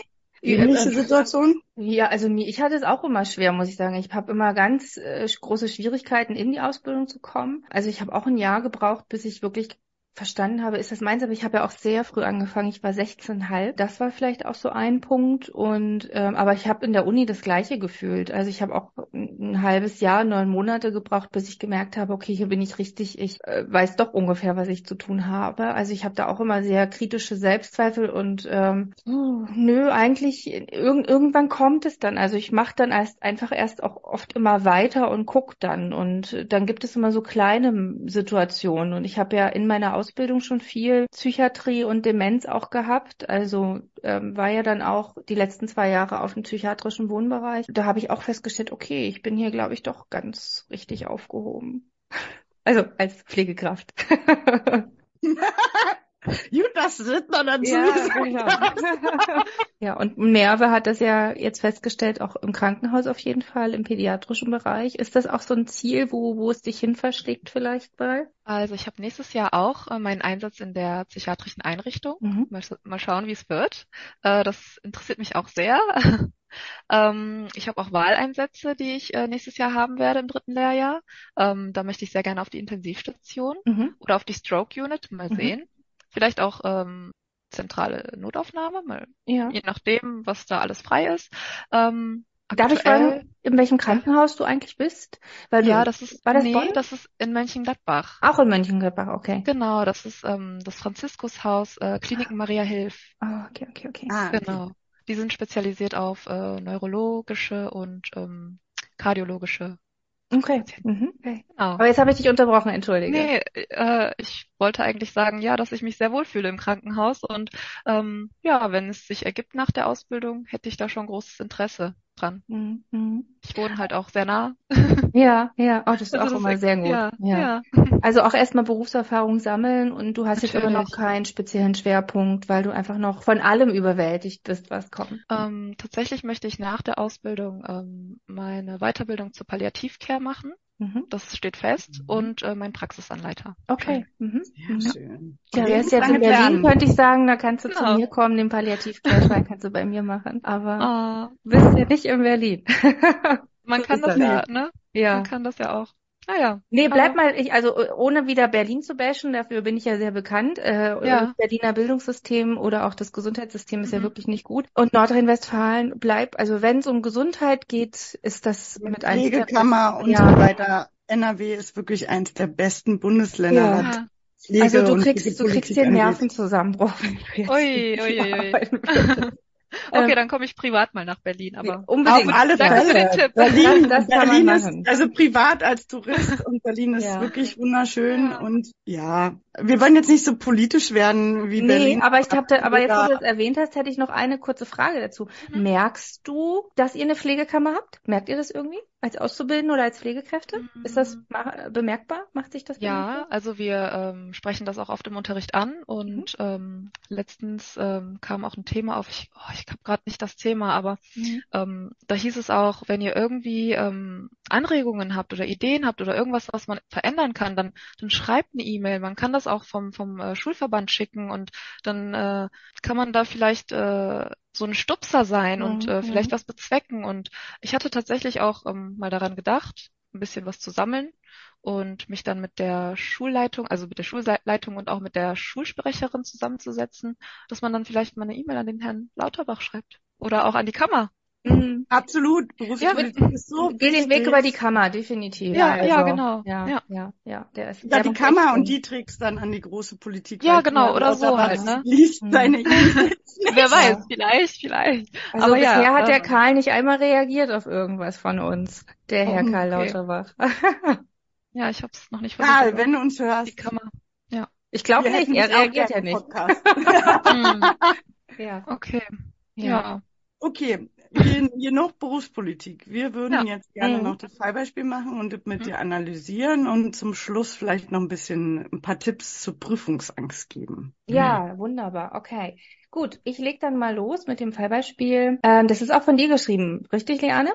B: Annette, ähnliche Situation? Ja, also ich hatte es auch immer schwer, muss ich sagen. Ich habe immer ganz äh, große Schwierigkeiten, in die Ausbildung zu kommen. Also ich habe auch ein Jahr gebraucht, bis ich wirklich verstanden habe, ist das meins, aber ich habe ja auch sehr früh angefangen. Ich war 16,5. Das war vielleicht auch so ein Punkt. Und ähm, aber ich habe in der Uni das Gleiche gefühlt. Also ich habe auch ein halbes Jahr, neun Monate gebraucht, bis ich gemerkt habe, okay, hier bin ich richtig. Ich äh, weiß doch ungefähr, was ich zu tun habe. Also ich habe da auch immer sehr kritische Selbstzweifel und ähm, nö, eigentlich irg irgendwann kommt es dann. Also ich mache dann erst einfach erst auch oft immer weiter und guck dann. Und dann gibt es immer so kleine Situationen. Und ich habe ja in meiner Aus Ausbildung schon viel Psychiatrie und Demenz auch gehabt. Also ähm, war ja dann auch die letzten zwei Jahre auf dem psychiatrischen Wohnbereich. Da habe ich auch festgestellt, okay, ich bin hier, glaube ich, doch ganz richtig aufgehoben. Also als Pflegekraft.
A: Gut, das wird man dazu
B: ja, genau. ja, und Merve hat das ja jetzt festgestellt, auch im Krankenhaus auf jeden Fall, im pädiatrischen Bereich. Ist das auch so ein Ziel, wo, wo es dich hin verschlägt vielleicht mal?
C: Also ich habe nächstes Jahr auch äh, meinen Einsatz in der psychiatrischen Einrichtung. Mhm. Mal, mal, schauen, wie es wird. Äh, das interessiert mich auch sehr. ähm, ich habe auch Wahleinsätze, die ich äh, nächstes Jahr haben werde im dritten Lehrjahr. Ähm, da möchte ich sehr gerne auf die Intensivstation mhm. oder auf die Stroke Unit. Mal mhm. sehen. Vielleicht auch ähm, zentrale Notaufnahme, mal, ja. je nachdem, was da alles frei ist. Ähm,
B: Darf ich fragen, in welchem Krankenhaus du eigentlich bist?
C: Weil du, ja, das ist,
B: war das
C: nee,
B: Bonn?
C: das ist in Mönchengladbach.
B: Auch in Mönchengladbach, okay.
C: Genau, das ist ähm, das Franziskushaus, äh, Kliniken Maria Hilf.
B: Oh, okay, okay, okay.
C: Ah, genau. Die sind spezialisiert auf äh, neurologische und ähm, kardiologische
B: Okay. Mhm. okay. Genau. Aber jetzt habe ich dich unterbrochen, entschuldige.
C: Nee, äh, ich wollte eigentlich sagen, ja, dass ich mich sehr wohlfühle im Krankenhaus und ähm, ja, wenn es sich ergibt nach der Ausbildung, hätte ich da schon großes Interesse dran. Mhm. Ich wohne halt auch sehr nah.
B: Ja, ja, oh, das ist also auch das immer sehr gut.
C: Ja, ja.
B: ja. Also auch erstmal Berufserfahrung sammeln und du hast Natürlich. jetzt aber noch keinen speziellen Schwerpunkt, weil du einfach noch von allem überwältigt bist, was kommt.
C: Ähm, tatsächlich möchte ich nach der Ausbildung ähm, meine Weiterbildung zur Palliativcare machen. Mhm. Das steht fest. Mhm. Und äh, mein Praxisanleiter.
B: Okay. Mhm. Sehr mhm. schön. Ja, wer ist jetzt in Berlin, lernen. könnte ich sagen, da kannst du genau. zu mir kommen, den Palliativcare kannst du bei mir machen. Aber oh. bist ja nicht in Berlin.
C: Man kann das ja, ne? Ja. Man kann das ja auch. Naja.
B: Nee, bleib mal, ich, also ohne wieder Berlin zu bashen, dafür bin ich ja sehr bekannt. Äh, ja. Das Berliner Bildungssystem oder auch das Gesundheitssystem ist mhm. ja wirklich nicht gut. Und Nordrhein-Westfalen bleibt, also wenn es um Gesundheit geht, ist das mit
A: einem Pflegekammer und ja. so weiter. NRW ist wirklich eins der besten Bundesländer.
B: Ja. also du kriegst, du kriegst den Nervenzusammenbruch.
C: Ui, ui, ui. Okay, ähm, dann komme ich privat mal nach Berlin, aber
A: unbedingt. Auf alle Fälle. Für den Tipp. Berlin, das, das Berlin ist also privat als Tourist und Berlin ist ja. wirklich wunderschön ja. und ja, wir wollen jetzt nicht so politisch werden wie nee, Berlin.
B: Aber ich habe, aber jetzt, wo du das erwähnt hast, hätte ich noch eine kurze Frage dazu. Mhm. Merkst du, dass ihr eine Pflegekammer habt? Merkt ihr das irgendwie? Als Auszubildende oder als Pflegekräfte? Mhm. Ist das bemerkbar? Macht sich das
C: bemerkbar? Ja, also wir ähm, sprechen das auch oft im Unterricht an und mhm. ähm, letztens ähm, kam auch ein Thema auf, ich, oh, ich habe gerade nicht das Thema, aber mhm. ähm, da hieß es auch, wenn ihr irgendwie ähm, Anregungen habt oder Ideen habt oder irgendwas, was man verändern kann, dann, dann schreibt eine E-Mail. Man kann das auch vom, vom äh, Schulverband schicken und dann äh, kann man da vielleicht äh, so ein Stupser sein mhm. und äh, vielleicht was bezwecken. Und ich hatte tatsächlich auch ähm, mal daran gedacht, ein bisschen was zu sammeln und mich dann mit der Schulleitung, also mit der Schulleitung und auch mit der Schulsprecherin zusammenzusetzen, dass man dann vielleicht mal eine E-Mail an den Herrn Lauterbach schreibt oder auch an die Kammer.
A: Mhm. Absolut.
B: Ja, ist so geh den Weg über die Kammer, definitiv.
C: Ja, also, ja, genau.
B: Ja, ja, ja, ja.
A: Der ist, ja, die Kammer und die trägst dann an die große Politik.
C: Ja, genau, oder so halt, ne?
A: Liest mhm. seine
C: Wer weiß, vielleicht, vielleicht.
B: Also Aber bisher ja, hat der Karl nicht einmal reagiert auf irgendwas von uns, der Herr okay. Karl Lauterbach.
C: ja, ich hab's noch nicht
A: versucht. Karl, wenn du uns hörst.
C: Die Kammer. Ja.
B: Ich glaube nicht, er reagiert ja nicht.
C: hm. Ja. Okay. ja.
A: Okay, genug Berufspolitik. Wir würden ja. jetzt gerne mhm. noch das Fallbeispiel machen und mit mhm. dir analysieren und zum Schluss vielleicht noch ein bisschen ein paar Tipps zur Prüfungsangst geben.
B: Ja, mhm. wunderbar. Okay. Gut, ich leg dann mal los mit dem Fallbeispiel. Ähm, das ist auch von dir geschrieben, richtig, Leane?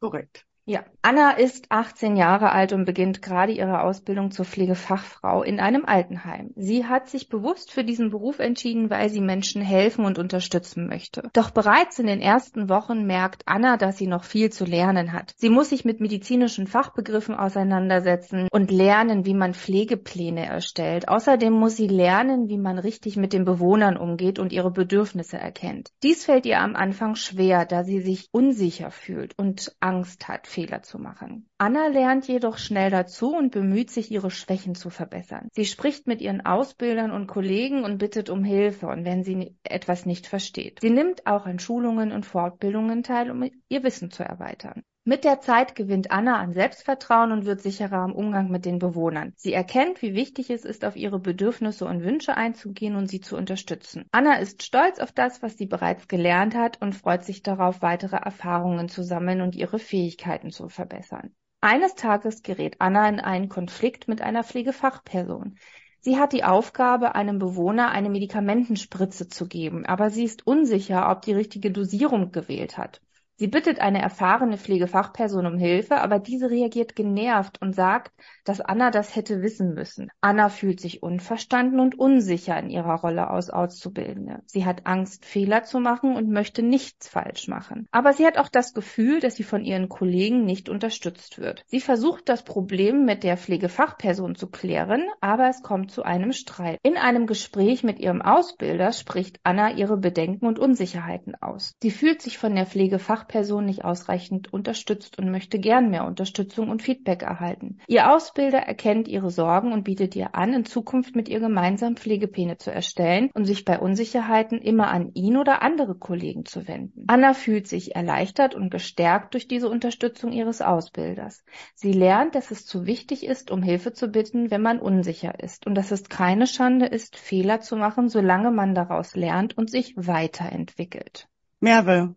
A: Korrekt.
B: Ja, Anna ist 18 Jahre alt und beginnt gerade ihre Ausbildung zur Pflegefachfrau in einem Altenheim. Sie hat sich bewusst für diesen Beruf entschieden, weil sie Menschen helfen und unterstützen möchte. Doch bereits in den ersten Wochen merkt Anna, dass sie noch viel zu lernen hat. Sie muss sich mit medizinischen Fachbegriffen auseinandersetzen und lernen, wie man Pflegepläne erstellt. Außerdem muss sie lernen, wie man richtig mit den Bewohnern umgeht und ihre Bedürfnisse erkennt. Dies fällt ihr am Anfang schwer, da sie sich unsicher fühlt und Angst hat Fehler zu machen. Anna lernt jedoch schnell dazu und bemüht sich, ihre Schwächen zu verbessern. Sie spricht mit ihren Ausbildern und Kollegen und bittet um Hilfe und wenn sie etwas nicht versteht. Sie nimmt auch an Schulungen und Fortbildungen teil, um ihr Wissen zu erweitern. Mit der Zeit gewinnt Anna an Selbstvertrauen und wird sicherer im Umgang mit den Bewohnern. Sie erkennt, wie wichtig es ist, auf ihre Bedürfnisse und Wünsche einzugehen und sie zu unterstützen. Anna ist stolz auf das, was sie bereits gelernt hat und freut sich darauf, weitere Erfahrungen zu sammeln und ihre Fähigkeiten zu verbessern. Eines Tages gerät Anna in einen Konflikt mit einer Pflegefachperson. Sie hat die Aufgabe, einem Bewohner eine Medikamentenspritze zu geben, aber sie ist unsicher, ob die richtige Dosierung gewählt hat. Sie bittet eine erfahrene Pflegefachperson um Hilfe, aber diese reagiert genervt und sagt, dass Anna das hätte wissen müssen. Anna fühlt sich unverstanden und unsicher in ihrer Rolle als Auszubildende. Sie hat Angst, Fehler zu machen und möchte nichts falsch machen. Aber sie hat auch das Gefühl, dass sie von ihren Kollegen nicht unterstützt wird. Sie versucht, das Problem mit der Pflegefachperson zu klären, aber es kommt zu einem Streit. In einem Gespräch mit ihrem Ausbilder spricht Anna ihre Bedenken und Unsicherheiten aus. Sie fühlt sich von der Pflegefachperson Fachperson nicht ausreichend unterstützt und möchte gern mehr Unterstützung und Feedback erhalten. Ihr Ausbilder erkennt ihre Sorgen und bietet ihr an, in Zukunft mit ihr gemeinsam Pflegepläne zu erstellen und sich bei Unsicherheiten immer an ihn oder andere Kollegen zu wenden. Anna fühlt sich erleichtert und gestärkt durch diese Unterstützung ihres Ausbilders. Sie lernt, dass es zu wichtig ist, um Hilfe zu bitten, wenn man unsicher ist und dass es keine Schande ist, Fehler zu machen, solange man daraus lernt und sich weiterentwickelt.
A: Merve,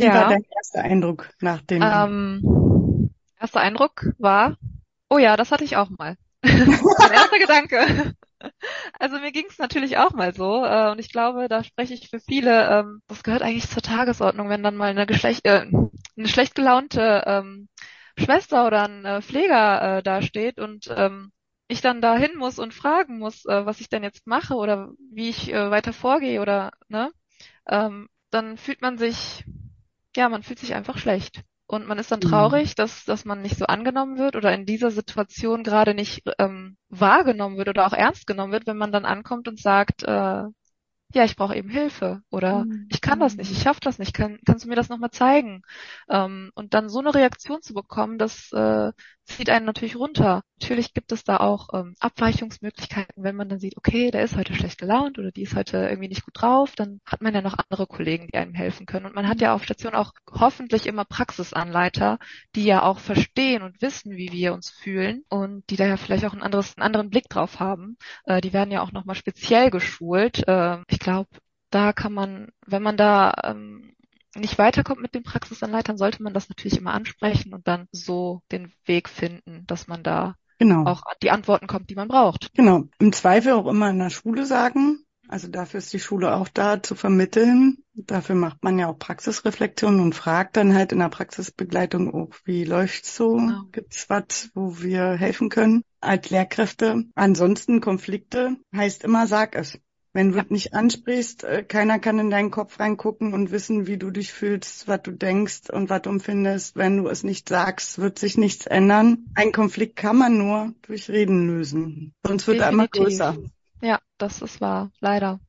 A: wie ja. war dein erster Eindruck nach dem?
C: Ähm, erster Eindruck war, oh ja, das hatte ich auch mal. mein erster Gedanke. Also mir ging es natürlich auch mal so äh, und ich glaube, da spreche ich für viele. Ähm, das gehört eigentlich zur Tagesordnung, wenn dann mal eine, Geschlecht, äh, eine schlecht gelaunte ähm, Schwester oder ein äh, Pfleger äh, da steht und ähm, ich dann da hin muss und fragen muss, äh, was ich denn jetzt mache oder wie ich äh, weiter vorgehe oder ne, ähm, dann fühlt man sich, ja, man fühlt sich einfach schlecht. Und man ist dann mhm. traurig, dass, dass man nicht so angenommen wird oder in dieser Situation gerade nicht ähm, wahrgenommen wird oder auch ernst genommen wird, wenn man dann ankommt und sagt, äh, ja, ich brauche eben Hilfe oder mhm. ich kann das nicht, ich schaffe das nicht, kann, kannst du mir das nochmal zeigen? Ähm, und dann so eine Reaktion zu bekommen, das äh, zieht einen natürlich runter. Natürlich gibt es da auch ähm, Abweichungsmöglichkeiten, wenn man dann sieht, okay, der ist heute schlecht gelaunt oder die ist heute irgendwie nicht gut drauf, dann hat man ja noch andere Kollegen, die einem helfen können. Und man hat ja auf Station auch hoffentlich immer Praxisanleiter, die ja auch verstehen und wissen, wie wir uns fühlen und die da ja vielleicht auch ein anderes, einen anderen Blick drauf haben. Äh, die werden ja auch nochmal speziell geschult. Äh, ich glaube, da kann man, wenn man da ähm, nicht weiterkommt mit den Praxisanleitern, sollte man das natürlich immer ansprechen und dann so den Weg finden, dass man da genau. auch die Antworten kommt, die man braucht.
A: Genau. Im Zweifel auch immer in der Schule sagen. Also dafür ist die Schule auch da zu vermitteln. Dafür macht man ja auch Praxisreflexion und fragt dann halt in der Praxisbegleitung auch, wie läuft's so? Genau. Gibt's was, wo wir helfen können als Lehrkräfte? Ansonsten Konflikte heißt immer, sag es. Wenn du ja. nicht ansprichst, äh, keiner kann in deinen Kopf reingucken und wissen, wie du dich fühlst, was du denkst und was du empfindest. Wenn du es nicht sagst, wird sich nichts ändern. Ein Konflikt kann man nur durch Reden lösen. Sonst wird er immer größer.
C: Ja, das ist wahr. Leider.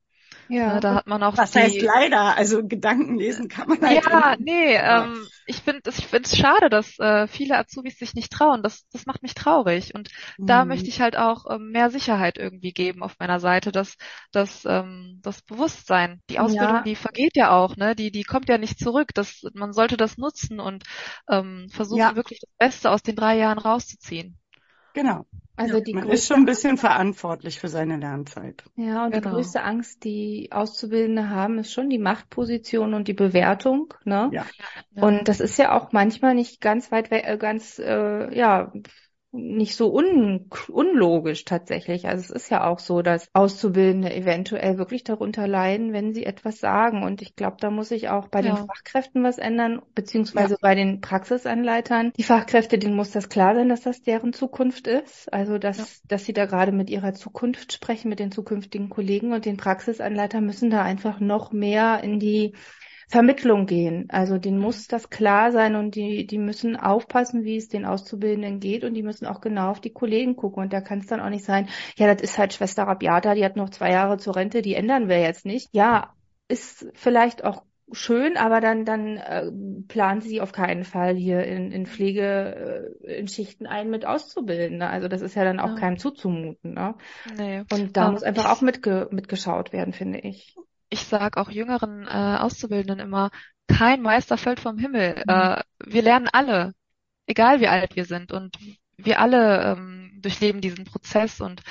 C: Ja, da hat man auch
A: Was
C: die...
A: heißt leider? Also Gedanken lesen kann man halt.
C: Ja, nee, ähm, ich finde ich finde es schade, dass äh, viele Azubis sich nicht trauen. Das, das macht mich traurig. Und mhm. da möchte ich halt auch ähm, mehr Sicherheit irgendwie geben auf meiner Seite, dass, dass ähm, das Bewusstsein, die Ausbildung, ja. die vergeht ja auch, ne? Die, die kommt ja nicht zurück. Das, man sollte das nutzen und ähm, versuchen, ja. wirklich das Beste aus den drei Jahren rauszuziehen.
A: Genau. Also ja, die man ist schon ein bisschen verantwortlich für seine Lernzeit.
B: Ja, und genau. die größte Angst, die Auszubildende haben, ist schon die Machtposition und die Bewertung. Ne? Ja. Und das ist ja auch manchmal nicht ganz weit weg, äh, ganz äh, ja nicht so un unlogisch tatsächlich. Also es ist ja auch so, dass Auszubildende eventuell wirklich darunter leiden, wenn sie etwas sagen. Und ich glaube, da muss sich auch bei ja. den Fachkräften was ändern, beziehungsweise ja. bei den Praxisanleitern. Die Fachkräfte, denen muss das klar sein, dass das deren Zukunft ist. Also dass, ja. dass sie da gerade mit ihrer Zukunft sprechen, mit den zukünftigen Kollegen und den Praxisanleitern müssen da einfach noch mehr in die Vermittlung gehen. Also denen muss das klar sein und die, die müssen aufpassen, wie es den Auszubildenden geht und die müssen auch genau auf die Kollegen gucken. Und da kann es dann auch nicht sein, ja, das ist halt Schwester Rabiata, die hat noch zwei Jahre zur Rente, die ändern wir jetzt nicht. Ja, ist vielleicht auch schön, aber dann dann äh, planen sie auf keinen Fall hier in, in Pflege äh, in Schichten ein mit auszubilden. Ne? Also das ist ja dann auch ja. keinem zuzumuten. Ne? Nee. Und da um, muss einfach auch mitge mitgeschaut werden, finde ich
C: ich sage auch jüngeren äh, Auszubildenden immer, kein Meister fällt vom Himmel. Mhm. Äh, wir lernen alle, egal wie alt wir sind. Und wir alle ähm, durchleben diesen Prozess. Und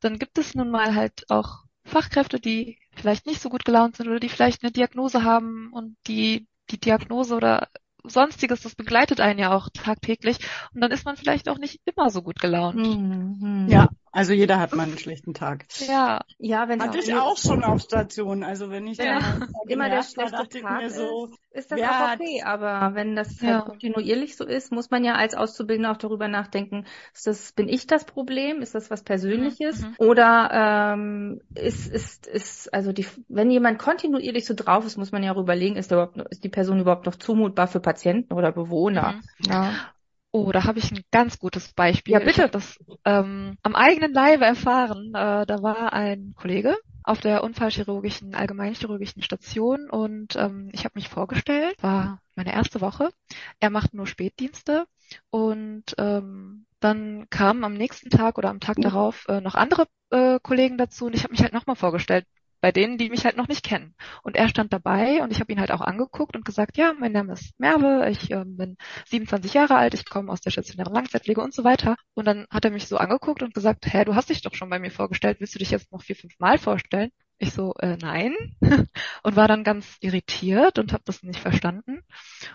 C: dann gibt es nun mal halt auch Fachkräfte, die vielleicht nicht so gut gelaunt sind oder die vielleicht eine Diagnose haben und die die Diagnose oder sonstiges, das begleitet einen ja auch tagtäglich. Und dann ist man vielleicht auch nicht immer so gut gelaunt.
A: Mhm. Ja, also jeder hat mal einen schlechten Tag.
C: Ja,
A: ja, wenn hatte ich auch schon auf Station. Also wenn ich
B: ja. immer der schlechte Tag ist, so, ist das auch okay. Aber wenn das halt ja. kontinuierlich so ist, muss man ja als Auszubildender auch darüber nachdenken: Ist das bin ich das Problem? Ist das was Persönliches? Mhm. Oder ähm, ist ist ist also die wenn jemand kontinuierlich so drauf ist, muss man ja auch überlegen: Ist der überhaupt ist die Person überhaupt noch zumutbar für Patienten oder Bewohner? Mhm. Ja.
C: Oh, da habe ich ein ganz gutes Beispiel. Ja, bitte. Ich habe das ähm, am eigenen Leibe erfahren. Äh, da war ein Kollege auf der unfallchirurgischen, allgemeinchirurgischen Station und ähm, ich habe mich vorgestellt, war meine erste Woche. Er macht nur Spätdienste und ähm, dann kamen am nächsten Tag oder am Tag darauf äh, noch andere äh, Kollegen dazu und ich habe mich halt nochmal vorgestellt bei denen, die mich halt noch nicht kennen. Und er stand dabei und ich habe ihn halt auch angeguckt und gesagt, ja, mein Name ist Merve, ich äh, bin 27 Jahre alt, ich komme aus der stationären Langzeitpflege und so weiter. Und dann hat er mich so angeguckt und gesagt, hä, du hast dich doch schon bei mir vorgestellt, willst du dich jetzt noch vier, fünf Mal vorstellen? Ich so, äh, nein. und war dann ganz irritiert und habe das nicht verstanden.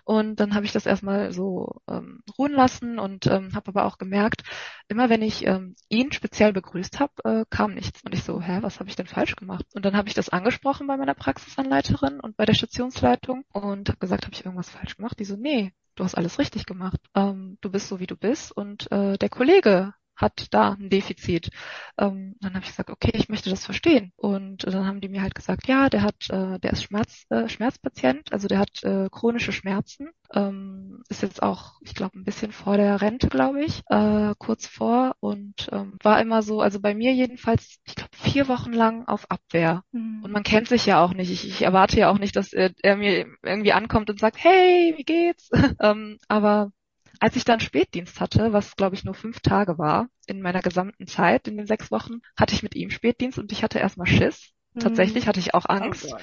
C: Und dann habe ich das erstmal so ähm, ruhen lassen und ähm, habe aber auch gemerkt, immer wenn ich ähm, ihn speziell begrüßt habe, äh, kam nichts. Und ich so, hä, was habe ich denn falsch gemacht? Und dann habe ich das angesprochen bei meiner Praxisanleiterin und bei der Stationsleitung und habe gesagt, habe ich irgendwas falsch gemacht? Die so, nee, du hast alles richtig gemacht. Ähm, du bist so, wie du bist und äh, der Kollege hat da ein Defizit. Ähm, dann habe ich gesagt, okay, ich möchte das verstehen. Und dann haben die mir halt gesagt, ja, der hat, äh, der ist Schmerz, äh, Schmerzpatient, also der hat äh, chronische Schmerzen. Ähm, ist jetzt auch, ich glaube, ein bisschen vor der Rente, glaube ich, äh, kurz vor und ähm, war immer so, also bei mir jedenfalls, ich glaube, vier Wochen lang auf Abwehr. Mhm. Und man kennt sich ja auch nicht. Ich, ich erwarte ja auch nicht, dass er, er, mir irgendwie ankommt und sagt, hey, wie geht's? ähm, aber als ich dann Spätdienst hatte, was glaube ich nur fünf Tage war in meiner gesamten Zeit, in den sechs Wochen, hatte ich mit ihm Spätdienst und ich hatte erstmal Schiss. Mhm. Tatsächlich hatte ich auch oh Angst. Oh Gott,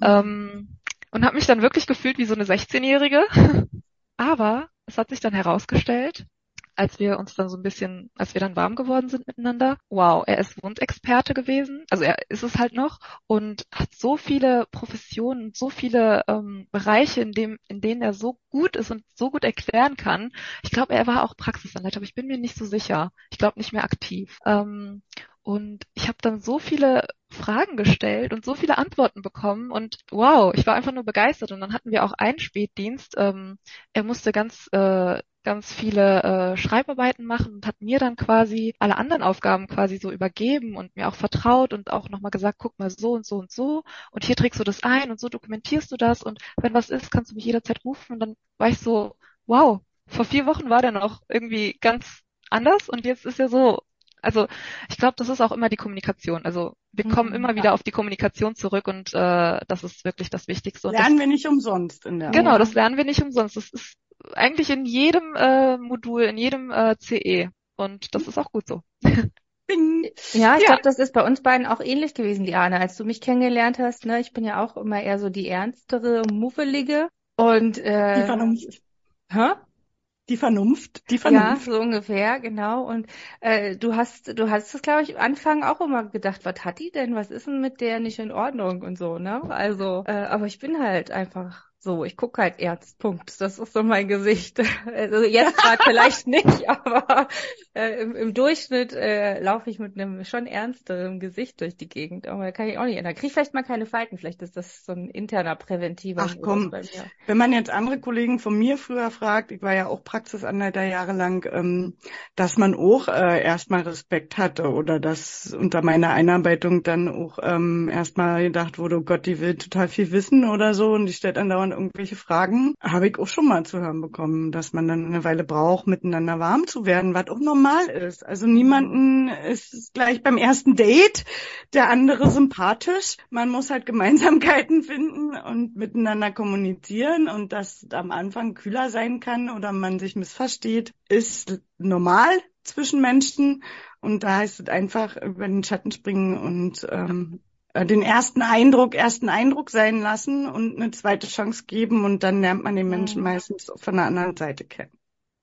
C: ja. ähm, und habe mich dann wirklich gefühlt wie so eine 16-Jährige. Aber es hat sich dann herausgestellt, als wir uns dann so ein bisschen, als wir dann warm geworden sind miteinander, wow, er ist Wundexperte gewesen, also er ist es halt noch und hat so viele Professionen, so viele ähm, Bereiche, in dem, in denen er so gut ist und so gut erklären kann. Ich glaube, er war auch Praxisanleiter, aber ich bin mir nicht so sicher. Ich glaube nicht mehr aktiv. Ähm, und ich habe dann so viele Fragen gestellt und so viele Antworten bekommen und wow, ich war einfach nur begeistert. Und dann hatten wir auch einen Spätdienst. Ähm, er musste ganz äh, ganz viele äh, Schreibarbeiten machen und hat mir dann quasi alle anderen Aufgaben quasi so übergeben und mir auch vertraut und auch nochmal gesagt, guck mal so und so und so und hier trägst du das ein und so dokumentierst du das und wenn was ist, kannst du mich jederzeit rufen und dann war ich so, wow, vor vier Wochen war der noch irgendwie ganz anders und jetzt ist er so, also ich glaube, das ist auch immer die Kommunikation. Also wir kommen mhm, immer ja. wieder auf die Kommunikation zurück und äh, das ist wirklich das Wichtigste.
A: lernen
C: das,
A: wir nicht umsonst in der
C: Genau, das lernen wir nicht umsonst. Das ist eigentlich in jedem äh, Modul, in jedem äh, CE. Und das ist auch gut so.
B: Bing. Ja, ich ja. glaube, das ist bei uns beiden auch ähnlich gewesen, Liane, als du mich kennengelernt hast. Ne? Ich bin ja auch immer eher so die ernstere, muffelige. Und äh,
A: die Vernunft. Hä? Die Vernunft, die Vernunft.
B: Ja, so ungefähr, genau. Und äh, du hast, du hast es, glaube ich, Anfang auch immer gedacht, was hat die denn? Was ist denn mit der nicht in Ordnung und so, ne? Also, äh, aber ich bin halt einfach so, ich gucke halt Ernst, Punkt. Das ist so mein Gesicht. Also jetzt gerade vielleicht nicht, aber äh, im, im, Durchschnitt äh, laufe ich mit einem schon ernsteren Gesicht durch die Gegend. Aber da kann ich auch nicht ändern. Krieg vielleicht mal keine Falten. Vielleicht ist das so ein interner präventiver
A: Ach komm, wenn man jetzt andere Kollegen von mir früher fragt, ich war ja auch Praxisanleiter jahrelang, ähm, dass man auch äh, erstmal Respekt hatte oder dass unter meiner Einarbeitung dann auch ähm, erstmal gedacht wurde, oh Gott, die will total viel wissen oder so und die stellt andauernd irgendwelche Fragen, habe ich auch schon mal zu hören bekommen, dass man dann eine Weile braucht, miteinander warm zu werden, was auch normal ist. Also niemanden ist gleich beim ersten Date der andere sympathisch. Man muss halt Gemeinsamkeiten finden und miteinander kommunizieren und dass am Anfang kühler sein kann oder man sich missversteht, ist normal zwischen Menschen. Und da heißt es einfach über den Schatten springen und ähm, äh, den ersten Eindruck, ersten Eindruck sein lassen und eine zweite Chance geben und dann lernt man den Menschen meistens von der anderen Seite kennen.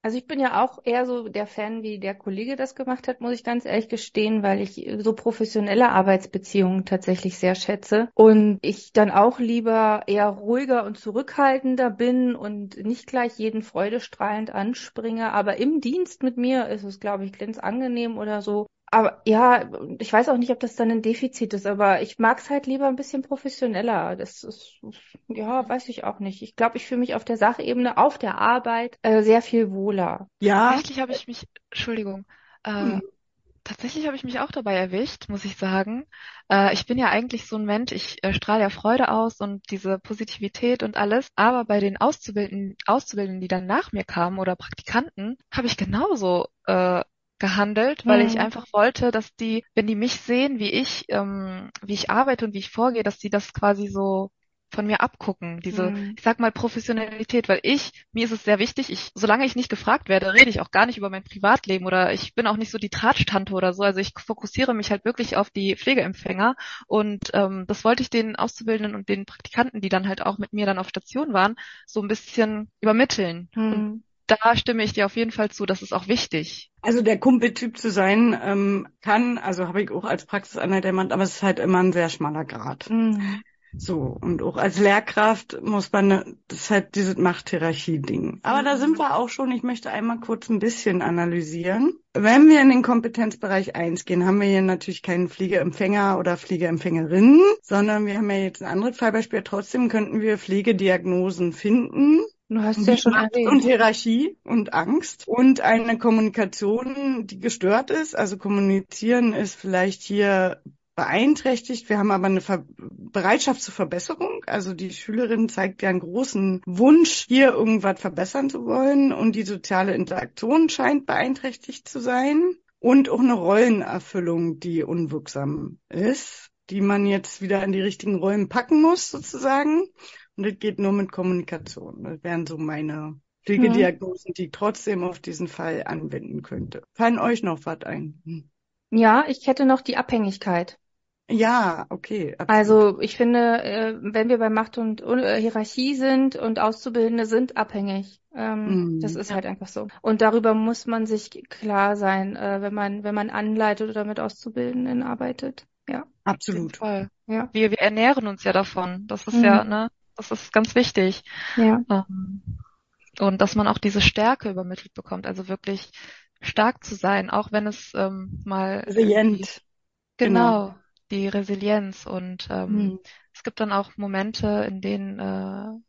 B: Also ich bin ja auch eher so der Fan, wie der Kollege das gemacht hat, muss ich ganz ehrlich gestehen, weil ich so professionelle Arbeitsbeziehungen tatsächlich sehr schätze und ich dann auch lieber eher ruhiger und zurückhaltender bin und nicht gleich jeden freudestrahlend anspringe, aber im Dienst mit mir ist es, glaube ich, ganz angenehm oder so, aber ja, ich weiß auch nicht, ob das dann ein Defizit ist, aber ich mag es halt lieber ein bisschen professioneller. Das ist, ja, weiß ich auch nicht. Ich glaube, ich fühle mich auf der Sachebene, auf der Arbeit äh, sehr viel wohler.
C: Ja. Tatsächlich habe ich mich, Entschuldigung, äh, hm. tatsächlich habe ich mich auch dabei erwischt, muss ich sagen. Äh, ich bin ja eigentlich so ein Mensch, ich äh, strahle ja Freude aus und diese Positivität und alles. Aber bei den Auszubildenden, Auszubildenden, die dann nach mir kamen oder Praktikanten, habe ich genauso äh, gehandelt, weil mhm. ich einfach wollte, dass die, wenn die mich sehen, wie ich, ähm, wie ich arbeite und wie ich vorgehe, dass die das quasi so von mir abgucken, diese, mhm. ich sag mal, Professionalität, weil ich, mir ist es sehr wichtig, ich, solange ich nicht gefragt werde, rede ich auch gar nicht über mein Privatleben oder ich bin auch nicht so die Tratstante oder so, also ich fokussiere mich halt wirklich auf die Pflegeempfänger und ähm, das wollte ich den Auszubildenden und den Praktikanten, die dann halt auch mit mir dann auf Station waren, so ein bisschen übermitteln. Mhm. Da stimme ich dir auf jeden Fall zu. Das ist auch wichtig.
A: Also der Kumpeltyp zu sein ähm, kann, also habe ich auch als Praxisanleiter gemacht, aber es ist halt immer ein sehr schmaler Grad. Mhm. So, und auch als Lehrkraft muss man, das ist halt dieses Machthierarchie-Ding. Aber da sind wir auch schon, ich möchte einmal kurz ein bisschen analysieren. Wenn wir in den Kompetenzbereich 1 gehen, haben wir hier natürlich keinen Pflegeempfänger oder Pflegeempfängerinnen, sondern wir haben ja jetzt ein anderes Fallbeispiel. Trotzdem könnten wir Pflegediagnosen finden.
B: Du hast ja schon
A: Macht und Hierarchie und Angst und eine Kommunikation, die gestört ist. Also kommunizieren ist vielleicht hier beeinträchtigt. Wir haben aber eine Ver Bereitschaft zur Verbesserung. Also die Schülerin zeigt ja einen großen Wunsch, hier irgendwas verbessern zu wollen und die soziale Interaktion scheint beeinträchtigt zu sein und auch eine Rollenerfüllung, die unwirksam ist, die man jetzt wieder in die richtigen Rollen packen muss sozusagen. Und das geht nur mit Kommunikation. Das wären so meine Pflegediagnosen, die ich trotzdem auf diesen Fall anwenden könnte. Fallen euch noch was ein?
B: Ja, ich hätte noch die Abhängigkeit.
A: Ja, okay.
B: Absolut. Also ich finde, äh, wenn wir bei Macht und äh, Hierarchie sind und Auszubildende sind abhängig, ähm, mm, das ist halt einfach so. Und darüber muss man sich klar sein, äh, wenn man wenn man anleitet oder mit Auszubildenden arbeitet. Ja,
A: absolut.
C: Ja. Wir, wir ernähren uns ja davon. Das ist mhm. ja, ne, das ist ganz wichtig.
B: Ja.
C: Ähm, und dass man auch diese Stärke übermittelt bekommt, also wirklich stark zu sein, auch wenn es ähm, mal
A: resilient.
C: Genau. genau die Resilienz und ähm, mhm. es gibt dann auch Momente, in denen äh,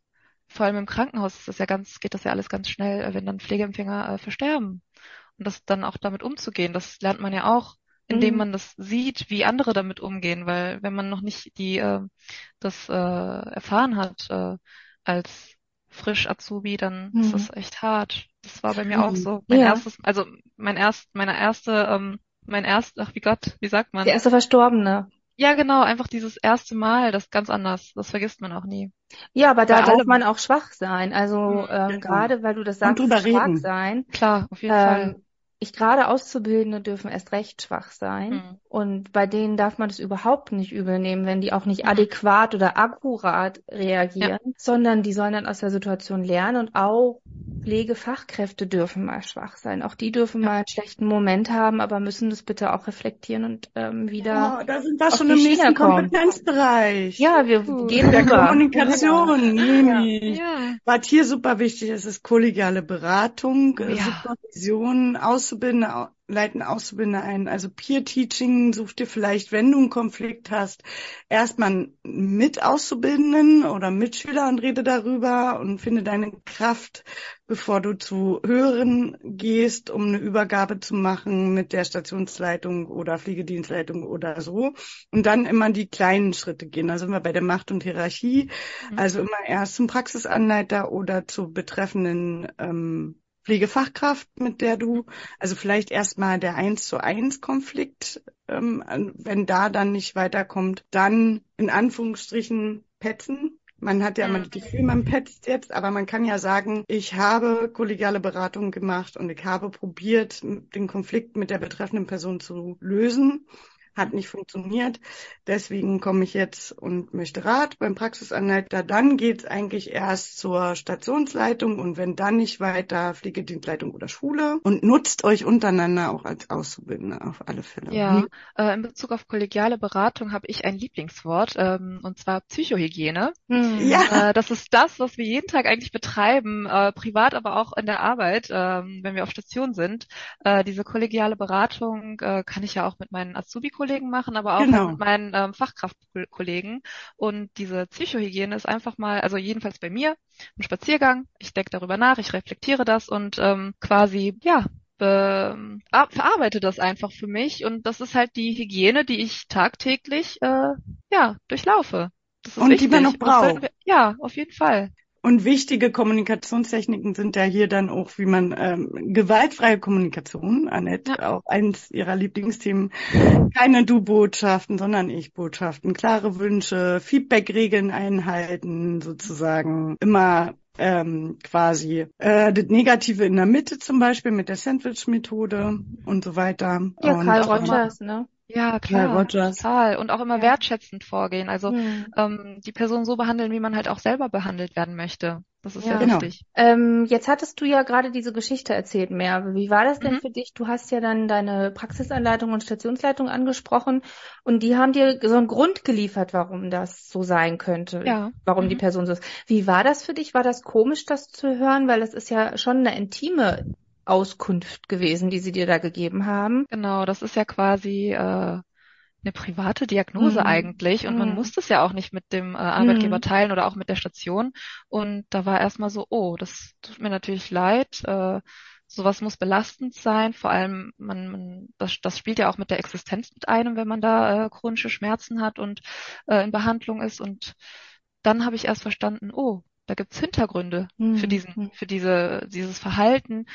C: vor allem im Krankenhaus ist das ja ganz, geht das ja alles ganz schnell, äh, wenn dann Pflegeempfänger äh, versterben. Und das dann auch damit umzugehen, das lernt man ja auch, indem mhm. man das sieht, wie andere damit umgehen, weil wenn man noch nicht die äh, das äh, erfahren hat äh, als frisch Azubi, dann mhm. ist das echt hart. Das war bei mir auch so. Mein ja. erstes, also mein erst, meine erste ähm, mein erst, ach wie Gott, wie sagt man?
B: Der erste Verstorbene.
C: Ja, genau, einfach dieses erste Mal, das ist ganz anders. Das vergisst man auch nie.
B: Ja, aber da darf man auch schwach sein. Also ähm, genau. gerade weil du das sagst,
A: schwach reden.
B: sein.
C: Klar, auf jeden
B: ähm,
C: Fall
B: ich gerade Auszubildende dürfen erst recht schwach sein. Mhm. Und bei denen darf man das überhaupt nicht übel nehmen, wenn die auch nicht adäquat oder akkurat reagieren, ja. sondern die sollen dann aus der Situation lernen und auch Pflegefachkräfte dürfen mal schwach sein. Auch die dürfen ja. mal einen schlechten Moment haben, aber müssen das bitte auch reflektieren und ähm, wieder.
A: Oh, da sind wir schon im nächsten kommen. Kompetenzbereich.
B: Ja, wir uh, gehen
A: der rüber. Kommunikation. Ja. ja. Was hier super wichtig ist, ist kollegiale Beratung, ja. Supervision, Auszubildende leiten Auszubildende ein. Also Peer-Teaching such dir vielleicht, wenn du einen Konflikt hast, erstmal mit Auszubildenden oder Mitschüler und rede darüber und finde deine Kraft, bevor du zu höheren gehst, um eine Übergabe zu machen mit der Stationsleitung oder Pflegedienstleitung oder so. Und dann immer die kleinen Schritte gehen. Da sind wir bei der Macht und Hierarchie. Mhm. Also immer erst zum Praxisanleiter oder zu betreffenden ähm, Pflegefachkraft, mit der du, also vielleicht erstmal der eins zu eins Konflikt, ähm, wenn da dann nicht weiterkommt, dann in Anführungsstrichen petzen. Man hat ja immer das Gefühl, man petzt jetzt, aber man kann ja sagen, ich habe kollegiale Beratung gemacht und ich habe probiert, den Konflikt mit der betreffenden Person zu lösen hat nicht funktioniert. Deswegen komme ich jetzt und möchte Rat beim Praxisanleiter. Dann geht's eigentlich erst zur Stationsleitung und wenn dann nicht weiter, Pflegedienstleitung oder Schule und nutzt euch untereinander auch als Auszubildende auf alle Fälle.
C: Ja, äh, in Bezug auf kollegiale Beratung habe ich ein Lieblingswort ähm, und zwar Psychohygiene.
A: Mhm. Ja.
C: Äh, das ist das, was wir jeden Tag eigentlich betreiben, äh, privat, aber auch in der Arbeit, ähm, wenn wir auf Station sind. Diese kollegiale Beratung kann ich ja auch mit meinen Azubi-Kollegen Kollegen machen, aber auch genau. mit meinen ähm, Fachkraftkollegen. Und diese Psychohygiene ist einfach mal, also jedenfalls bei mir, ein Spaziergang. Ich denke darüber nach, ich reflektiere das und ähm, quasi, ja, be, äh, verarbeite das einfach für mich. Und das ist halt die Hygiene, die ich tagtäglich, äh, ja, durchlaufe.
A: und wichtig. die man noch braucht.
C: Ja, auf jeden Fall.
A: Und wichtige Kommunikationstechniken sind ja hier dann auch, wie man ähm, gewaltfreie Kommunikation, Annette, ja. auch eins ihrer Lieblingsthemen, keine Du-Botschaften, sondern Ich-Botschaften, klare Wünsche, Feedback-Regeln einhalten, sozusagen immer ähm, quasi äh, das Negative in der Mitte zum Beispiel mit der Sandwich-Methode und so weiter.
B: Ja,
A: und
B: Karl Rogers, ne?
C: Ja, klar, total. Und auch immer ja. wertschätzend vorgehen. Also mhm. ähm, die Person so behandeln, wie man halt auch selber behandelt werden möchte. Das ist ja, ja genau. wichtig.
B: Ähm, jetzt hattest du ja gerade diese Geschichte erzählt, mehr. Wie war das denn mhm. für dich? Du hast ja dann deine Praxisanleitung und Stationsleitung angesprochen und die haben dir so einen Grund geliefert, warum das so sein könnte, ja. warum mhm. die Person so ist. Wie war das für dich? War das komisch, das zu hören? Weil es ist ja schon eine intime Auskunft gewesen, die sie dir da gegeben haben.
C: Genau, das ist ja quasi äh, eine private Diagnose mhm. eigentlich und man mhm. muss das ja auch nicht mit dem äh, Arbeitgeber mhm. teilen oder auch mit der Station. Und da war erstmal so, oh, das tut mir natürlich leid. Äh, sowas muss belastend sein. Vor allem, man, man das, das spielt ja auch mit der Existenz mit einem, wenn man da äh, chronische Schmerzen hat und äh, in Behandlung ist. Und dann habe ich erst verstanden, oh, da gibt's Hintergründe mhm. für diesen, hm. für diese, dieses Verhalten.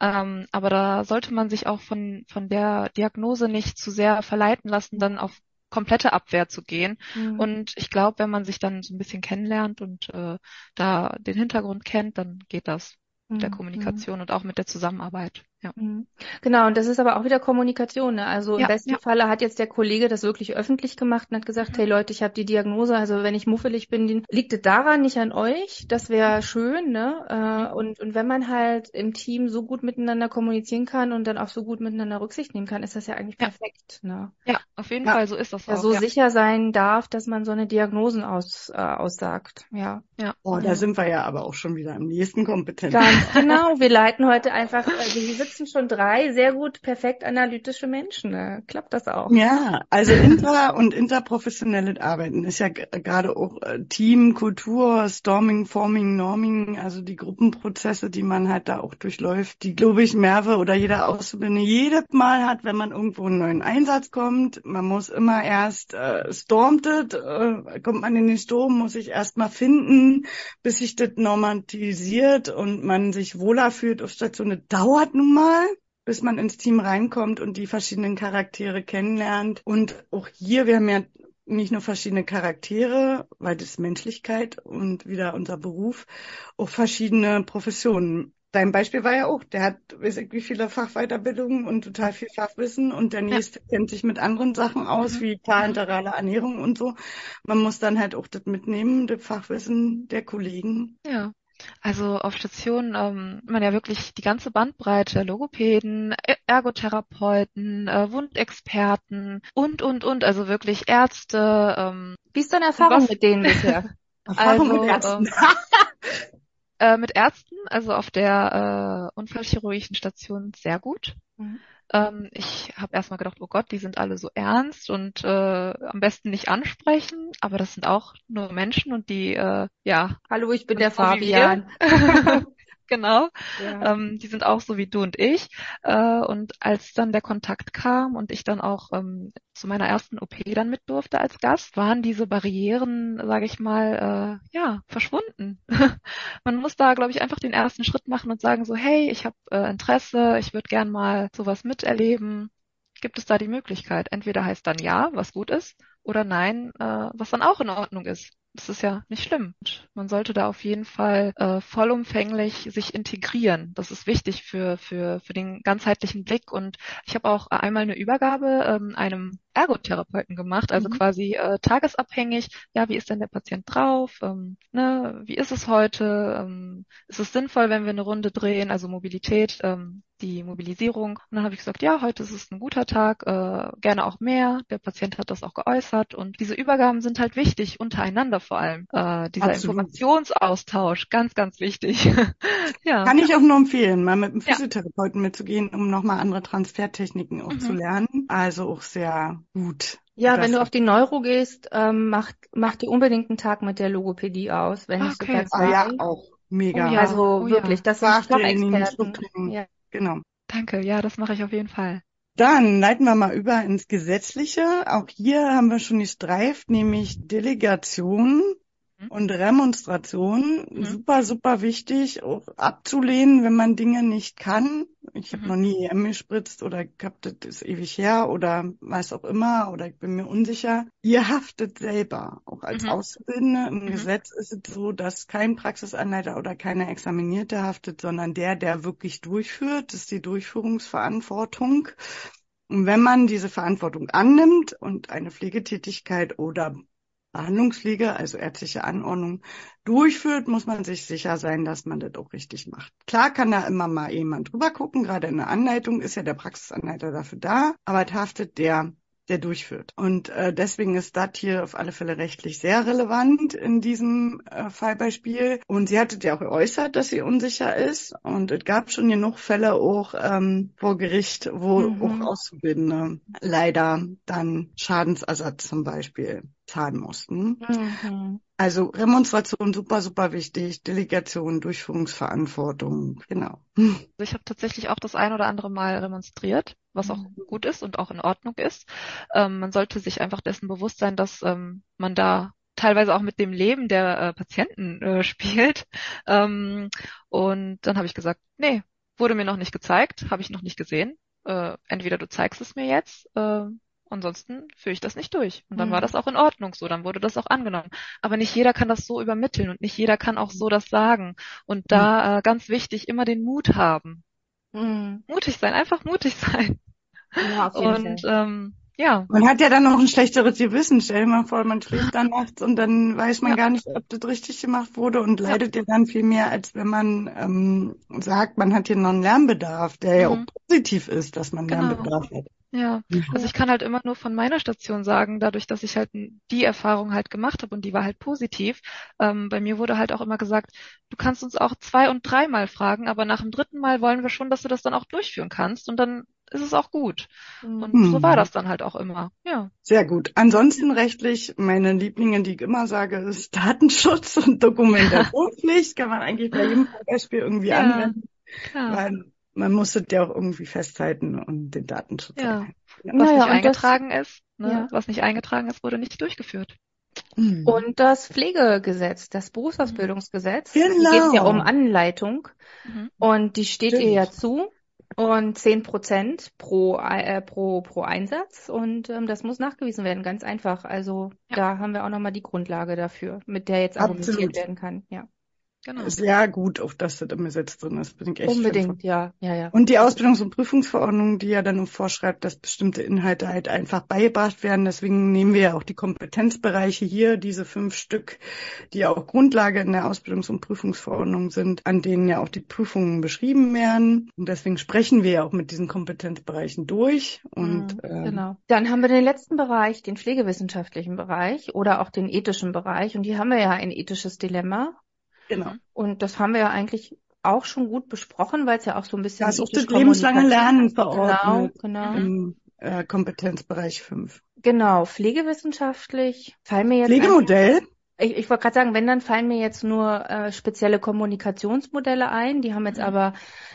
C: Ähm, aber da sollte man sich auch von, von der Diagnose nicht zu sehr verleiten lassen, dann auf komplette Abwehr zu gehen. Mhm. Und ich glaube, wenn man sich dann so ein bisschen kennenlernt und äh, da den Hintergrund kennt, dann geht das mit der mhm. Kommunikation und auch mit der Zusammenarbeit. Ja.
B: Mhm. Genau, und das ist aber auch wieder Kommunikation. Ne? Also im ja, besten ja. Falle hat jetzt der Kollege das wirklich öffentlich gemacht und hat gesagt, mhm. hey Leute, ich habe die Diagnose, also wenn ich muffelig bin, liegt es daran, nicht an euch. Das wäre schön. Ne? Äh, und, und wenn man halt im Team so gut miteinander kommunizieren kann und dann auch so gut miteinander Rücksicht nehmen kann, ist das ja eigentlich perfekt. Ne?
C: Ja, auf jeden Fall, so ist das
B: auch. So sicher sein darf, dass man so eine Diagnosen aus, äh, aussagt. Ja.
A: ja. Oh, da sind wir ja aber auch schon wieder am nächsten Kompetenz.
B: Ganz genau. Wir leiten heute einfach äh, diese sitzen schon drei sehr gut, perfekt analytische Menschen. Da klappt das auch.
A: Ja, also intra- und interprofessionelles Arbeiten ist ja gerade auch äh, Team, Kultur, Storming, Forming, Norming, also die Gruppenprozesse, die man halt da auch durchläuft, die, glaube ich, Merve oder jeder Auszubildende jedes Mal hat, wenn man irgendwo einen neuen Einsatz kommt. Man muss immer erst äh, stormt it, äh, kommt man in den Sturm, muss sich erst mal finden, bis sich das normalisiert und man sich wohler fühlt auf Station. Das dauert nun mal bis man ins Team reinkommt und die verschiedenen Charaktere kennenlernt. Und auch hier, wir haben ja nicht nur verschiedene Charaktere, weil das Menschlichkeit und wieder unser Beruf, auch verschiedene Professionen. Dein Beispiel war ja auch, der hat, weiß ich, wie viele Fachweiterbildungen und total viel Fachwissen und der nächste ja. kennt sich mit anderen Sachen aus, mhm. wie parenterale Ernährung und so. Man muss dann halt auch das mitnehmen, das Fachwissen der Kollegen.
C: Ja. Also auf Station ähm, man ja wirklich die ganze Bandbreite, Logopäden, Ergotherapeuten, äh, Wundexperten und, und, und, also wirklich Ärzte. Ähm,
B: Wie ist deine Erfahrung mit denen bisher?
A: Erfahrung also, mit Ärzten.
C: Äh, mit Ärzten, also auf der äh, unfallchirurgischen Station sehr gut. Mhm. Ähm, ich habe erstmal gedacht, oh Gott, die sind alle so ernst und äh, am besten nicht ansprechen, aber das sind auch nur Menschen und die, äh, ja.
B: Hallo, ich bin der Fabian.
C: genau. Ja. Ähm, die sind auch so wie du und ich. Äh, und als dann der Kontakt kam und ich dann auch ähm, zu meiner ersten OP dann mit durfte als Gast, waren diese Barrieren, sage ich mal, äh, ja, verschwunden. Man muss da, glaube ich, einfach den ersten Schritt machen und sagen so, hey, ich habe äh, Interesse, ich würde gern mal sowas miterleben. Gibt es da die Möglichkeit? Entweder heißt dann ja, was gut ist, oder nein, äh, was dann auch in Ordnung ist das ist ja nicht schlimm. Man sollte da auf jeden Fall äh, vollumfänglich sich integrieren. Das ist wichtig für, für, für den ganzheitlichen Blick. Und ich habe auch einmal eine Übergabe ähm, einem Ergotherapeuten gemacht, also mhm. quasi äh, tagesabhängig. Ja, wie ist denn der Patient drauf? Ähm, ne, wie ist es heute? Ähm, ist es sinnvoll, wenn wir eine Runde drehen? Also Mobilität, ähm, die Mobilisierung. Und dann habe ich gesagt, ja, heute ist es ein guter Tag, äh, gerne auch mehr. Der Patient hat das auch geäußert. Und diese Übergaben sind halt wichtig, untereinander vor allem. Äh, dieser Absolut. Informationsaustausch, ganz, ganz wichtig.
A: ja. Kann ich auch nur empfehlen, mal mit einem Physiotherapeuten ja. mitzugehen, um nochmal andere Transfertechniken auch mhm. zu lernen. Also auch sehr gut.
B: Ja, wenn du auf die Neuro gehst, ähm, mach, mach dir unbedingt einen Tag mit der Logopädie aus, wenn okay. ich sogar
A: zwei. Ah, ja, auch mega.
B: Oh, ja. Also oh, wirklich, das sind Fachexperten.
C: Ja. Genau. Danke, ja, das mache ich auf jeden Fall.
A: Dann leiten wir mal über ins Gesetzliche. Auch hier haben wir schon gestreift, nämlich Delegation. Mhm. Und Remonstration, mhm. super, super wichtig, auch abzulehnen, wenn man Dinge nicht kann. Ich habe mhm. noch nie EM gespritzt oder hab das ist ewig her oder weiß auch immer oder ich bin mir unsicher. Ihr haftet selber, auch als mhm. Auszubildende. Im mhm. Gesetz ist es so, dass kein Praxisanleiter oder keine Examinierte haftet, sondern der, der wirklich durchführt. Das ist die Durchführungsverantwortung. Und wenn man diese Verantwortung annimmt und eine Pflegetätigkeit oder Behandlungspflege, also ärztliche Anordnung, durchführt, muss man sich sicher sein, dass man das auch richtig macht. Klar kann da immer mal jemand drüber gucken, gerade in der Anleitung ist ja der Praxisanleiter dafür da, aber es haftet der der durchführt. Und äh, deswegen ist das hier auf alle Fälle rechtlich sehr relevant in diesem äh, Fallbeispiel. Und sie hatte ja auch geäußert, dass sie unsicher ist. Und es gab schon genug Fälle auch ähm, vor Gericht, wo mhm. auch Auszubildende leider dann Schadensersatz zum Beispiel zahlen mussten. Mhm. Also Remonstration super, super wichtig, Delegation, Durchführungsverantwortung, genau.
C: Also ich habe tatsächlich auch das ein oder andere Mal remonstriert, was auch mhm. gut ist und auch in Ordnung ist. Ähm, man sollte sich einfach dessen bewusst sein, dass ähm, man da teilweise auch mit dem Leben der äh, Patienten äh, spielt. Ähm, und dann habe ich gesagt, nee, wurde mir noch nicht gezeigt, habe ich noch nicht gesehen. Äh, entweder du zeigst es mir jetzt äh, Ansonsten führe ich das nicht durch. Und dann mhm. war das auch in Ordnung so, dann wurde das auch angenommen. Aber nicht jeder kann das so übermitteln und nicht jeder kann auch so das sagen. Und da mhm. äh, ganz wichtig, immer den Mut haben. Mhm. Mutig sein, einfach mutig sein. Ja, auf jeden und Fall. Ähm, ja.
A: Man hat ja dann noch ein schlechteres Gewissen. Stell dir mal vor, man schläft dann nachts und dann weiß man ja. gar nicht, ob das richtig gemacht wurde und leidet ja dann viel mehr, als wenn man ähm, sagt, man hat hier noch einen Lernbedarf, der mhm. ja auch positiv ist, dass man genau. Lernbedarf hat.
C: Ja, also ich kann halt immer nur von meiner Station sagen, dadurch, dass ich halt die Erfahrung halt gemacht habe und die war halt positiv. Ähm, bei mir wurde halt auch immer gesagt, du kannst uns auch zwei und dreimal fragen, aber nach dem dritten Mal wollen wir schon, dass du das dann auch durchführen kannst und dann ist es auch gut. Und mhm. so war das dann halt auch immer. Ja.
A: Sehr gut. Ansonsten rechtlich, meine Lieblinge, die ich immer sage, ist Datenschutz und Dokumentationspflicht. Kann man eigentlich bei jedem Beispiel irgendwie ja, anwenden. Klar. Weil man muss es ja auch irgendwie festhalten und den Datenschutz.
C: Ja. Was naja, nicht eingetragen das, ist, ne? ja. was nicht eingetragen ist, wurde nicht durchgeführt.
B: Mhm. Und das Pflegegesetz, das Berufsausbildungsgesetz, genau. geht ja um Anleitung mhm. und die steht Stimmt. ihr ja zu und zehn Prozent pro, äh, pro, pro Einsatz und ähm, das muss nachgewiesen werden, ganz einfach. Also ja. da haben wir auch nochmal die Grundlage dafür, mit der jetzt argumentiert werden kann. Ja.
A: Genau. Sehr gut, auf das das im Gesetz drin ist.
B: Bin ich echt Unbedingt, ja, ja, ja.
A: Und die Ausbildungs- und Prüfungsverordnung, die ja dann vorschreibt, dass bestimmte Inhalte halt einfach beigebracht werden. Deswegen nehmen wir ja auch die Kompetenzbereiche hier, diese fünf Stück, die ja auch Grundlage in der Ausbildungs- und Prüfungsverordnung sind, an denen ja auch die Prüfungen beschrieben werden. Und deswegen sprechen wir ja auch mit diesen Kompetenzbereichen durch. Und
B: mhm, ähm, genau. Dann haben wir den letzten Bereich, den pflegewissenschaftlichen Bereich oder auch den ethischen Bereich. Und hier haben wir ja ein ethisches Dilemma. Genau. Und das haben wir ja eigentlich auch schon gut besprochen, weil es ja auch so ein bisschen.
A: Das ist das lebenslange Lernen verordnet. Genau, genau. Im äh, Kompetenzbereich 5.
B: Genau, pflegewissenschaftlich fallen mir jetzt.
A: Pflegemodell?
B: ich, ich wollte gerade sagen, wenn, dann fallen mir jetzt nur äh, spezielle Kommunikationsmodelle ein. Die haben jetzt mhm. aber,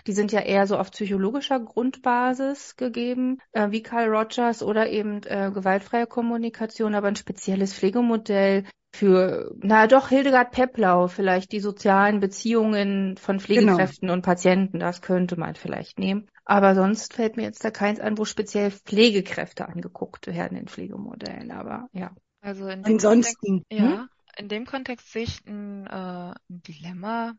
B: die sind ja eher so auf psychologischer Grundbasis gegeben, äh, wie Carl Rogers oder eben äh, gewaltfreie Kommunikation, aber ein spezielles Pflegemodell für, na doch, Hildegard Peplau, vielleicht die sozialen Beziehungen von Pflegekräften genau. und Patienten, das könnte man vielleicht nehmen. Aber sonst fällt mir jetzt da keins an, wo speziell Pflegekräfte angeguckt werden in Pflegemodellen. Aber ja.
C: Also in Ansonsten, Kontext, ja, hm? in dem Kontext sehe ich ein, äh, ein Dilemma,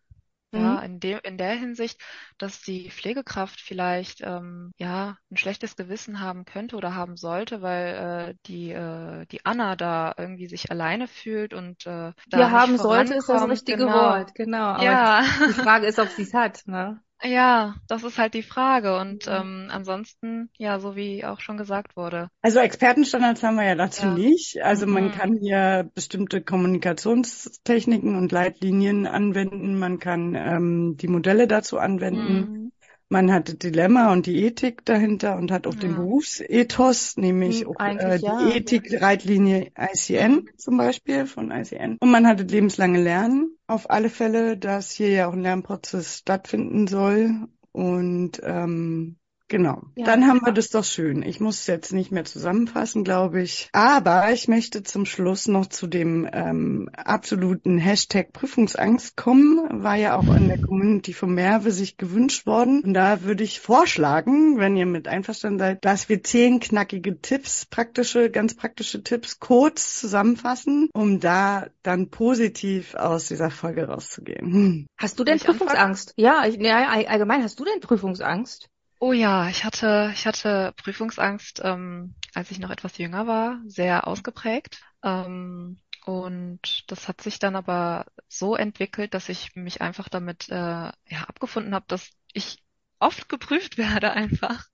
C: ja, mhm. in dem, in der Hinsicht, dass die Pflegekraft vielleicht ähm, ja ein schlechtes Gewissen haben könnte oder haben sollte, weil äh, die äh, die Anna da irgendwie sich alleine fühlt und äh,
B: da ja haben sollte ist das richtige genau. Wort, genau. Aber ja. die Frage ist, ob sie es hat, ne?
C: Ja, das ist halt die Frage. Und ähm, ansonsten, ja, so wie auch schon gesagt wurde.
A: Also Expertenstandards haben wir ja dazu ja. nicht. Also mhm. man kann hier bestimmte Kommunikationstechniken und Leitlinien anwenden. Man kann ähm, die Modelle dazu anwenden. Mhm man hat das Dilemma und die Ethik dahinter und hat auch ja. den Berufsethos, nämlich hm, auch, äh, die ja. Ethik-Reitlinie ICN zum Beispiel von ICN. Und man hat das lebenslange Lernen auf alle Fälle, dass hier ja auch ein Lernprozess stattfinden soll. Und ähm, Genau. Ja, Dann haben wir das doch schön. Ich muss es jetzt nicht mehr zusammenfassen, glaube ich. Aber ich möchte zum Schluss noch zu dem ähm, absoluten Hashtag Prüfungsangst kommen. War ja auch in der Community von Merve sich gewünscht worden. Und da würde ich vorschlagen, wenn ihr mit einverstanden seid, dass wir zehn knackige Tipps, praktische, ganz praktische Tipps kurz zusammenfassen, um da dann positiv aus dieser Folge rauszugehen. Hm.
B: Hast du denn Prüfungsangst? Ja, ich, ja, allgemein hast du denn Prüfungsangst?
C: Oh ja, ich hatte, ich hatte Prüfungsangst, ähm, als ich noch etwas jünger war, sehr ausgeprägt. Ähm, und das hat sich dann aber so entwickelt, dass ich mich einfach damit äh, ja, abgefunden habe, dass ich oft geprüft werde einfach.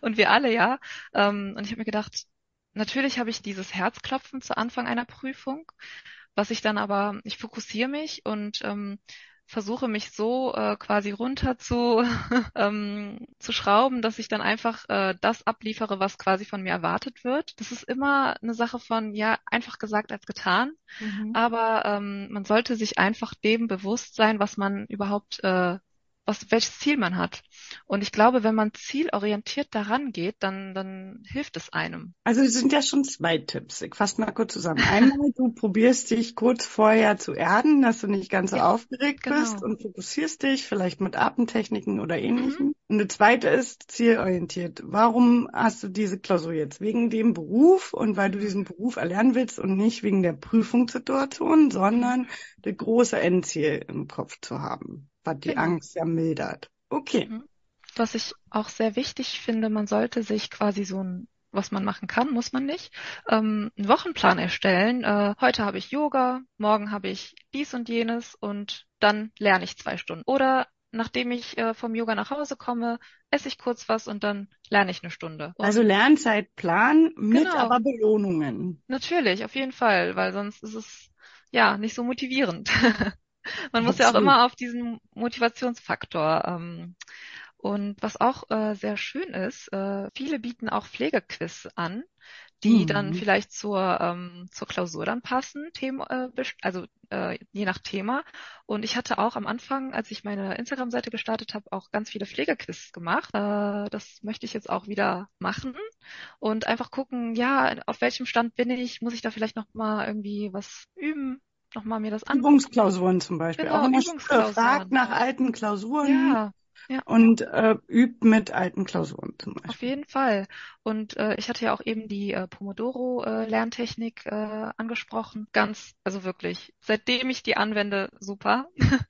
C: Und wir alle, ja. Ähm, und ich habe mir gedacht, natürlich habe ich dieses Herzklopfen zu Anfang einer Prüfung, was ich dann aber, ich fokussiere mich und ähm, versuche mich so äh, quasi runter zu, ähm, zu schrauben, dass ich dann einfach äh, das abliefere, was quasi von mir erwartet wird. Das ist immer eine Sache von, ja, einfach gesagt als getan. Mhm. Aber ähm, man sollte sich einfach dem bewusst sein, was man überhaupt äh, was, welches Ziel man hat. Und ich glaube, wenn man zielorientiert daran geht, dann, dann hilft es einem.
A: Also es sind ja schon zwei Tipps. Ich fasse mal kurz zusammen. Einmal, du probierst dich kurz vorher zu erden, dass du nicht ganz so ja, aufgeregt genau. bist und fokussierst dich vielleicht mit Atemtechniken oder ähnlichem. Mhm. Und das zweite ist zielorientiert. Warum hast du diese Klausur jetzt? Wegen dem Beruf und weil du diesen Beruf erlernen willst und nicht wegen der Prüfungssituation, sondern das große Endziel im Kopf zu haben was die genau. Angst ja mildert. Okay. Mhm.
C: Was ich auch sehr wichtig finde, man sollte sich quasi so ein was man machen kann, muss man nicht, ähm, einen Wochenplan erstellen. Äh, heute habe ich Yoga, morgen habe ich dies und jenes und dann lerne ich zwei Stunden. Oder nachdem ich äh, vom Yoga nach Hause komme, esse ich kurz was und dann lerne ich eine Stunde. Und
A: also Lernzeitplan mit genau. aber Belohnungen.
C: Natürlich, auf jeden Fall, weil sonst ist es ja nicht so motivierend. Man muss ja auch immer auf diesen Motivationsfaktor. Ähm, und was auch äh, sehr schön ist, äh, viele bieten auch Pflegequiz an, die mhm. dann vielleicht zur, ähm, zur Klausur dann passen, Thema, äh, also äh, je nach Thema. Und ich hatte auch am Anfang, als ich meine Instagram-Seite gestartet habe, auch ganz viele Pflegequiz gemacht. Äh, das möchte ich jetzt auch wieder machen und einfach gucken, ja, auf welchem Stand bin ich, muss ich da vielleicht noch mal irgendwie was üben, nochmal mir das
A: an. Übungsklausuren zum Beispiel. Genau, auch immer fragt nach alten Klausuren. Ja. Ja. Und äh, übt mit alten Klausuren zum Beispiel.
C: Auf jeden Fall. Und äh, ich hatte ja auch eben die äh, Pomodoro-Lerntechnik äh, äh, angesprochen. Ganz, also wirklich, seitdem ich die anwende, super.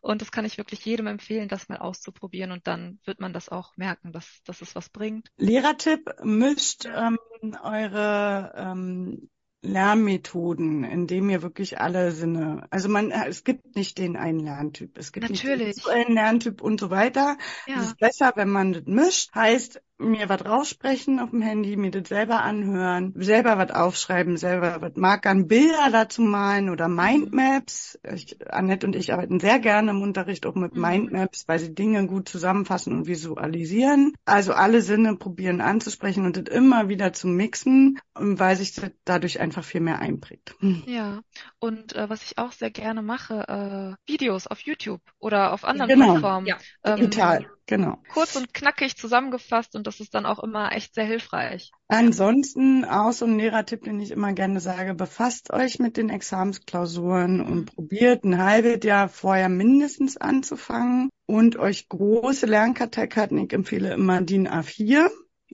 C: und das kann ich wirklich jedem empfehlen, das mal auszuprobieren. Und dann wird man das auch merken, dass, dass es was bringt.
A: Lehrertipp, mischt ähm, eure ähm, Lernmethoden, in dem ihr wirklich alle Sinne, also man, es gibt nicht den einen Lerntyp. Es gibt
C: Natürlich.
A: nicht den einen Lerntyp und so weiter. Ja. Es ist besser, wenn man das mischt. Heißt, mir was raussprechen auf dem Handy, mir das selber anhören, selber was aufschreiben, selber was markern, Bilder dazu malen oder Mindmaps. Ich, Annette und ich arbeiten sehr gerne im Unterricht auch mit mhm. Mindmaps, weil sie Dinge gut zusammenfassen und visualisieren. Also alle Sinne probieren anzusprechen und das immer wieder zu mixen, weil sich das dadurch einfach viel mehr einprägt.
C: Ja, und äh, was ich auch sehr gerne mache, äh, Videos auf YouTube oder auf anderen genau. Plattformen. Ja,
A: ähm, digital. Genau.
C: Kurz und knackig zusammengefasst und das ist dann auch immer echt sehr hilfreich.
A: Ansonsten auch so ein Lehrertipp, den ich immer gerne sage, befasst euch mit den Examensklausuren und probiert ein halbes Jahr vorher mindestens anzufangen und euch große Lernkarteikarten. Ich empfehle immer DIN A4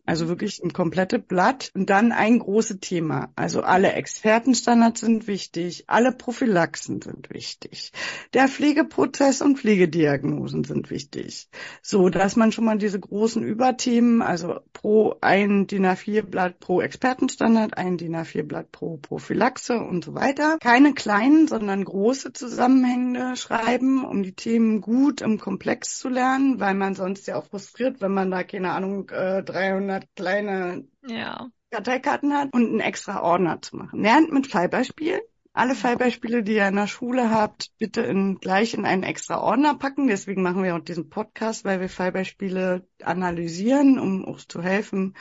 A: also wirklich ein komplettes Blatt und dann ein großes Thema. Also alle Expertenstandards sind wichtig, alle Prophylaxen sind wichtig, der Pflegeprozess und Pflegediagnosen sind wichtig. So, dass man schon mal diese großen Überthemen, also pro ein DIN A4 Blatt pro Expertenstandard, ein DIN A4 Blatt pro Prophylaxe und so weiter. Keine kleinen, sondern große Zusammenhänge schreiben, um die Themen gut im Komplex zu lernen, weil man sonst ja auch frustriert, wenn man da keine Ahnung 300 200 kleine ja. Karteikarten hat und einen extra Ordner zu machen. Lernt mit Fallbeispielen. Alle Fallbeispiele, die ihr in der Schule habt, bitte in, gleich in einen extra Ordner packen. Deswegen machen wir auch diesen Podcast, weil wir Fallbeispiele analysieren, um uns zu helfen,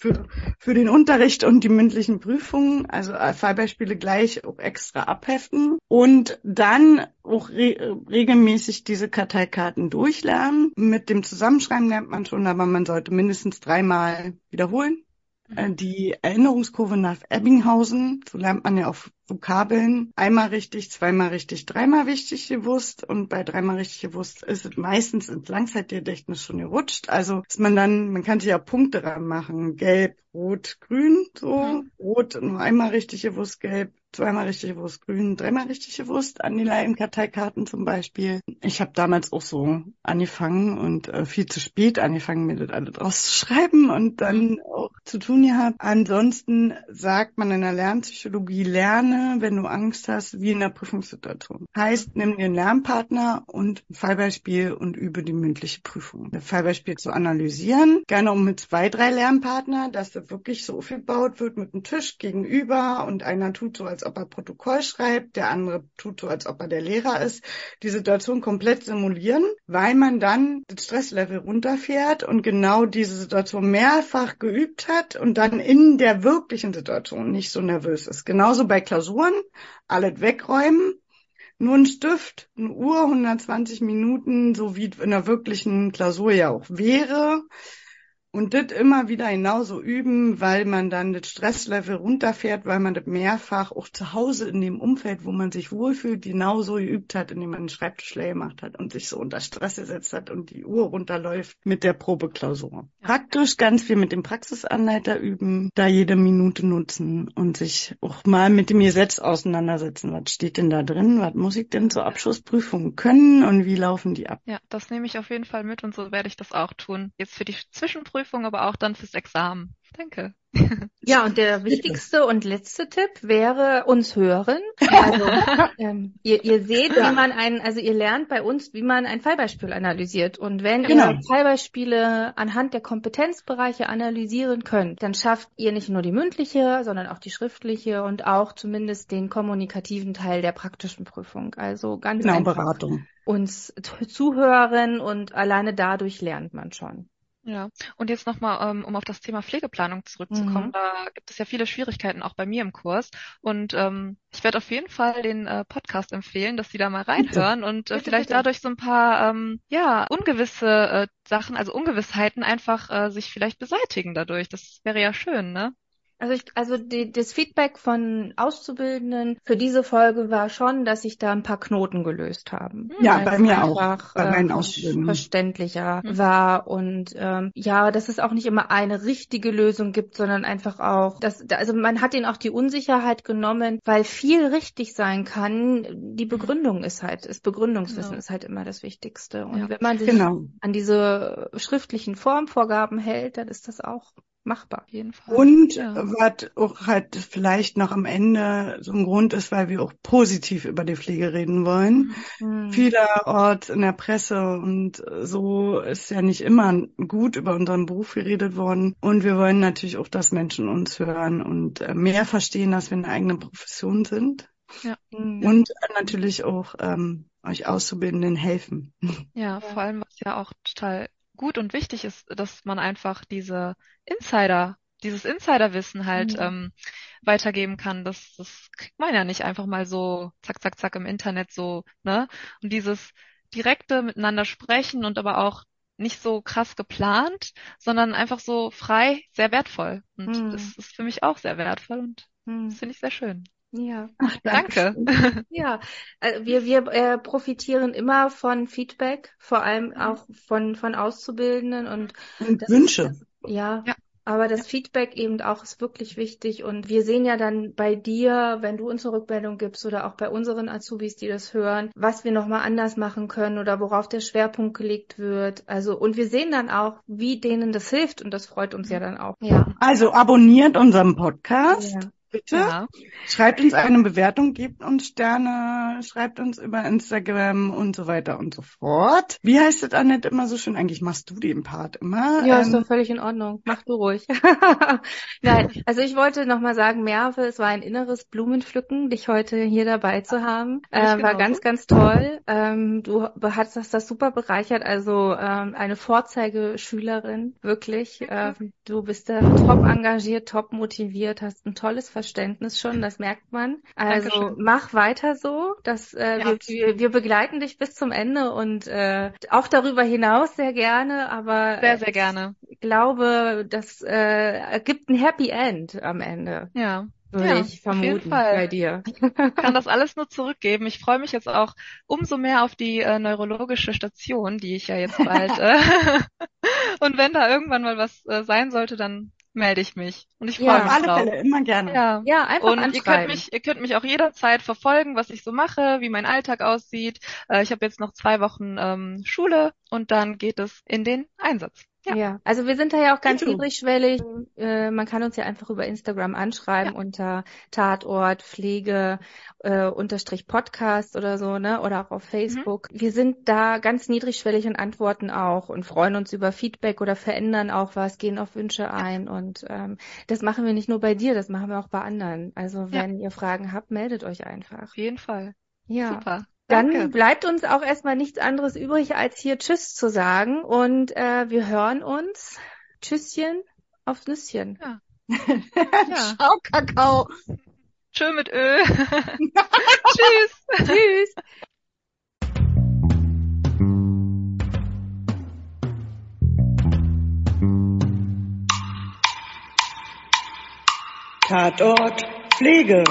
A: für, für den Unterricht und die mündlichen Prüfungen, also Fallbeispiele gleich auch extra abheften und dann auch re regelmäßig diese Karteikarten durchlernen. Mit dem Zusammenschreiben lernt man schon, aber man sollte mindestens dreimal wiederholen. Mhm. Die Erinnerungskurve nach Ebbinghausen, so lernt man ja auch Vokabeln einmal richtig, zweimal richtig, dreimal richtig gewusst und bei dreimal richtig gewusst ist es meistens ins Langzeitgedächtnis schon gerutscht. Also ist man dann, man kann sich ja Punkte ranmachen, gelb, rot, grün, so, mhm. rot nur einmal richtig gewusst, gelb, zweimal richtig gewusst, grün, dreimal richtig gewusst, Anila in Karteikarten zum Beispiel. Ich habe damals auch so angefangen und äh, viel zu spät angefangen, mir das alles rauszuschreiben und dann auch zu tun gehabt. Ansonsten sagt man in der Lernpsychologie, lerne, wenn du Angst hast, wie in der Prüfungssituation. Heißt, nimm dir einen Lernpartner und ein Fallbeispiel und übe die mündliche Prüfung. Das Fallbeispiel zu analysieren, gerne auch mit zwei, drei Lernpartner, dass das wirklich so aufgebaut wird mit einem Tisch gegenüber und einer tut so, als ob er Protokoll schreibt, der andere tut so, als ob er der Lehrer ist. Die Situation komplett simulieren, weil man dann das Stresslevel runterfährt und genau diese Situation mehrfach geübt hat und dann in der wirklichen Situation nicht so nervös ist. Genauso bei Klausuren, alles wegräumen, nur ein Stift, eine Uhr, 120 Minuten, so wie in der wirklichen Klausur ja auch wäre. Und das immer wieder genauso üben, weil man dann das Stresslevel runterfährt, weil man das mehrfach auch zu Hause in dem Umfeld, wo man sich wohlfühlt, genauso geübt hat, indem man einen Schreibtisch leer gemacht hat und sich so unter Stress gesetzt hat und die Uhr runterläuft mit der Probeklausur. Praktisch ganz viel mit dem Praxisanleiter üben, da jede Minute nutzen und sich auch mal mit dem Gesetz auseinandersetzen. Was steht denn da drin? Was muss ich denn zur Abschlussprüfung können und wie laufen die ab?
C: Ja, das nehme ich auf jeden Fall mit und so werde ich das auch tun. Jetzt für die Zwischenprüfung Prüfung, aber auch dann fürs Examen. Danke.
B: Ja, und der wichtigste und letzte Tipp wäre uns hören. Also, ähm, ihr, ihr seht, ja. wie man einen, also ihr lernt bei uns, wie man ein Fallbeispiel analysiert. Und wenn genau. ihr Fallbeispiele anhand der Kompetenzbereiche analysieren könnt, dann schafft ihr nicht nur die mündliche, sondern auch die schriftliche und auch zumindest den kommunikativen Teil der praktischen Prüfung. Also ganz
A: genau, einfach Beratung.
B: uns zuhören und alleine dadurch lernt man schon.
C: Ja, und jetzt nochmal, ähm, um auf das Thema Pflegeplanung zurückzukommen, mhm. da gibt es ja viele Schwierigkeiten auch bei mir im Kurs. Und ähm, ich werde auf jeden Fall den äh, Podcast empfehlen, dass Sie da mal reinhören und äh, bitte, vielleicht bitte. dadurch so ein paar ähm, ja ungewisse äh, Sachen, also Ungewissheiten einfach äh, sich vielleicht beseitigen dadurch. Das wäre ja schön, ne?
B: Also ich, also die, das Feedback von Auszubildenden für diese Folge war schon, dass sich da ein paar Knoten gelöst haben.
A: Ja, bei mir auch. Bei meinen äh, Auszubildenden.
B: Verständlicher mhm. war und ähm, ja, dass es auch nicht immer eine richtige Lösung gibt, sondern einfach auch, dass also man hat ihnen auch die Unsicherheit genommen, weil viel richtig sein kann. Die Begründung ist halt, das Begründungswissen genau. ist halt immer das Wichtigste. Und ja. wenn man sich genau. an diese schriftlichen Formvorgaben hält, dann ist das auch machbar, auf jeden Fall.
A: Und ja. was auch halt vielleicht noch am Ende so ein Grund ist, weil wir auch positiv über die Pflege reden wollen. Mhm. Vielerorts in der Presse und so ist ja nicht immer gut über unseren Beruf geredet worden. Und wir wollen natürlich auch, dass Menschen uns hören und äh, mehr verstehen, dass wir eine eigene Profession sind. Ja. Mhm. Und natürlich auch ähm, euch Auszubildenden helfen.
C: Ja, vor allem, was ja auch total gut und wichtig ist, dass man einfach diese Insider, dieses Insiderwissen halt mhm. ähm, weitergeben kann. Das, das kriegt man ja nicht einfach mal so zack, zack, zack im Internet so, ne? Und dieses direkte miteinander sprechen und aber auch nicht so krass geplant, sondern einfach so frei, sehr wertvoll. Und mhm. das ist für mich auch sehr wertvoll und mhm. das finde ich sehr schön.
B: Ja, Ach, danke. danke. Ja, äh, wir, wir äh, profitieren immer von Feedback, vor allem auch von, von Auszubildenden und,
A: und Wünsche. Ist,
B: ja, ja, aber das Feedback eben auch ist wirklich wichtig und wir sehen ja dann bei dir, wenn du uns eine Rückmeldung gibst oder auch bei unseren Azubis, die das hören, was wir nochmal anders machen können oder worauf der Schwerpunkt gelegt wird. Also, und wir sehen dann auch, wie denen das hilft und das freut uns ja dann auch. Ja.
A: Also abonniert unseren Podcast. Ja bitte. Ja. Schreibt uns eine Bewertung, gebt uns Sterne, schreibt uns über Instagram und so weiter und so fort. Wie heißt es, Annette, immer so schön? Eigentlich machst du den Part immer.
B: Ja, ähm, ist doch völlig in Ordnung. Mach du ruhig. Nein, also ich wollte nochmal sagen, Merve, es war ein inneres Blumenpflücken, dich heute hier dabei zu haben. Äh, war ganz, ganz toll. Ähm, du hast das super bereichert. Also ähm, eine Vorzeigeschülerin, wirklich. Ähm, du bist da top engagiert, top motiviert, hast ein tolles Verständnis schon, das merkt man. Also Dankeschön. mach weiter so. dass äh, ja. wir, wir, begleiten dich bis zum Ende und äh, auch darüber hinaus sehr gerne, aber
C: sehr, sehr gerne.
B: Ich glaube, das äh, gibt ein Happy End am Ende.
C: Ja.
B: würde
C: Ja,
B: ich
C: auf jeden
B: vermuten
C: Fall.
B: bei dir.
C: kann das alles nur zurückgeben. Ich freue mich jetzt auch umso mehr auf die äh, neurologische Station, die ich ja jetzt bald. Äh, und wenn da irgendwann mal was äh, sein sollte, dann melde ich mich. Und ich
B: Ja,
C: freue
A: Auf
C: mich
A: alle
C: drauf.
A: Fälle, immer gerne.
C: Ja.
B: Ja, einfach
C: Und ihr könnt
B: anschreiben.
C: mich, ihr könnt mich auch jederzeit verfolgen, was ich so mache, wie mein Alltag aussieht. Äh, ich habe jetzt noch zwei Wochen ähm, Schule und dann geht es in den Einsatz. Ja.
B: Ja, also wir sind da ja auch ganz niedrigschwellig. Äh, man kann uns ja einfach über Instagram anschreiben unter Tatort Pflege äh, unterstrich Podcast oder so, ne? Oder auch auf Facebook. Wir sind da ganz niedrigschwellig und antworten auch und freuen uns über Feedback oder verändern auch was, gehen auf Wünsche ein und ähm, das machen wir nicht nur bei dir, das machen wir auch bei anderen. Also
C: Ja.
B: wenn ihr Fragen habt, meldet euch einfach.
C: Auf jeden Fall.
B: Ja.
C: Super.
B: Dann
C: Danke.
B: bleibt uns auch erstmal nichts anderes übrig, als hier Tschüss zu sagen. Und äh, wir hören uns. Tschüsschen aufs Nüsschen.
C: Ja.
A: Ciao, Kakao.
C: Tschö mit Ö. Tschüss.
B: Tschüss.
A: Tatort Pflege.